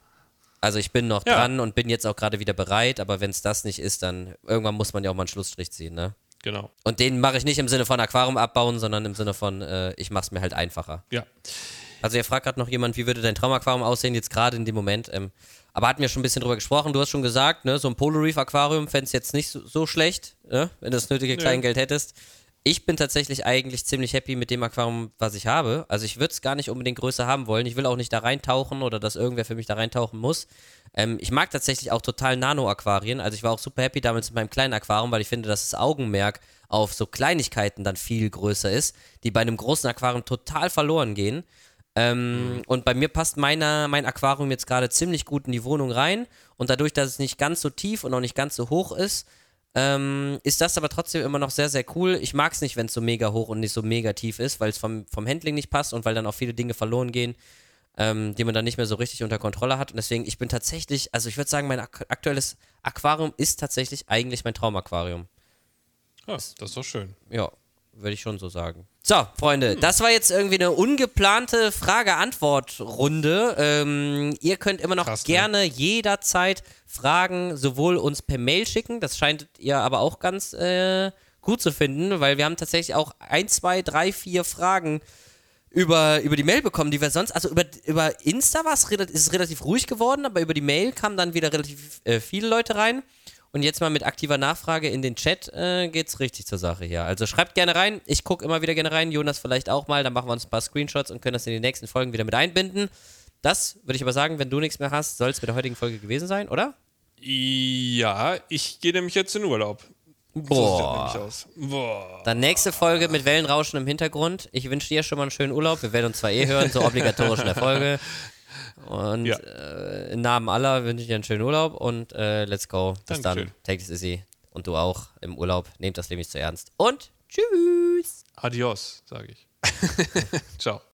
also ich bin noch Ja. dran und bin jetzt auch gerade wieder bereit. Aber wenn es das nicht ist, dann irgendwann muss man ja auch mal einen Schlussstrich ziehen, ne? Genau. Und den mache ich nicht im Sinne von Aquarium abbauen, sondern im Sinne von, äh, ich mache es mir halt einfacher. Ja. Also, ihr fragt gerade noch jemand, wie würde dein Traumaquarium aussehen, jetzt gerade in dem Moment. Ähm, aber hatten wir schon ein bisschen drüber gesprochen. Du hast schon gesagt, ne, so ein Polar Reef Aquarium fändest jetzt nicht so, so schlecht, ne, wenn du das nötige Kleingeld hättest. Ich bin tatsächlich eigentlich ziemlich happy mit dem Aquarium, was ich habe. Also, ich würde es gar nicht unbedingt größer haben wollen. Ich will auch nicht da reintauchen oder dass irgendwer für mich da reintauchen muss. Ähm, ich mag tatsächlich auch total Nano-Aquarien. Also, ich war auch super happy damals mit meinem kleinen Aquarium, weil ich finde, dass das Augenmerk auf so Kleinigkeiten dann viel größer ist, die bei einem großen Aquarium total verloren gehen. Ähm, Und bei mir passt meiner, mein Aquarium jetzt gerade ziemlich gut in die Wohnung rein. Und dadurch, dass es nicht ganz so tief und auch nicht ganz so hoch ist, ähm, ist das aber trotzdem immer noch sehr, sehr cool. Ich mag es nicht, wenn es so mega hoch und nicht so mega tief ist, weil es vom, vom Handling nicht passt und weil dann auch viele Dinge verloren gehen, ähm, die man dann nicht mehr so richtig unter Kontrolle hat. Und deswegen, ich bin tatsächlich, also ich würde sagen, mein ak aktuelles Aquarium ist tatsächlich eigentlich mein Traumaquarium. ja, das ist doch schön. Ja, würde ich schon so sagen. So, Freunde, das war jetzt irgendwie eine ungeplante Frage-Antwort-Runde. Ähm, ihr könnt immer noch Krass, ne? gerne jederzeit Fragen sowohl uns per Mail schicken, das scheint ihr aber auch ganz äh, gut zu finden, weil wir haben tatsächlich auch ein, zwei, drei, vier Fragen über, über die Mail bekommen, die wir sonst, also über, über Insta war es ist es relativ ruhig geworden, aber über die Mail kamen dann wieder relativ äh, viele Leute rein. Und jetzt mal mit aktiver Nachfrage in den Chat äh, geht's richtig zur Sache hier. Also schreibt gerne rein. Ich gucke immer wieder gerne rein. Jonas vielleicht auch mal. Dann machen wir uns ein paar Screenshots und können das in die nächsten Folgen wieder mit einbinden. Das würde ich aber sagen, wenn du nichts mehr hast, soll es mit der heutigen Folge gewesen sein, oder? Ja, ich gehe nämlich jetzt in Urlaub. So sieht das nämlich aus. Boah. Dann nächste Folge mit Wellenrauschen im Hintergrund. Ich wünsche dir schon mal einen schönen Urlaub. Wir werden uns zwar eh hören, so obligatorisch in der Folge. Und Ja. äh, im Namen aller wünsche ich dir einen schönen Urlaub und äh, let's go. Bis Dankeschön. dann. Take it easy. Und du auch im Urlaub. Nehmt das Leben nicht zu ernst. Und tschüss. Adios, sage ich. Ciao.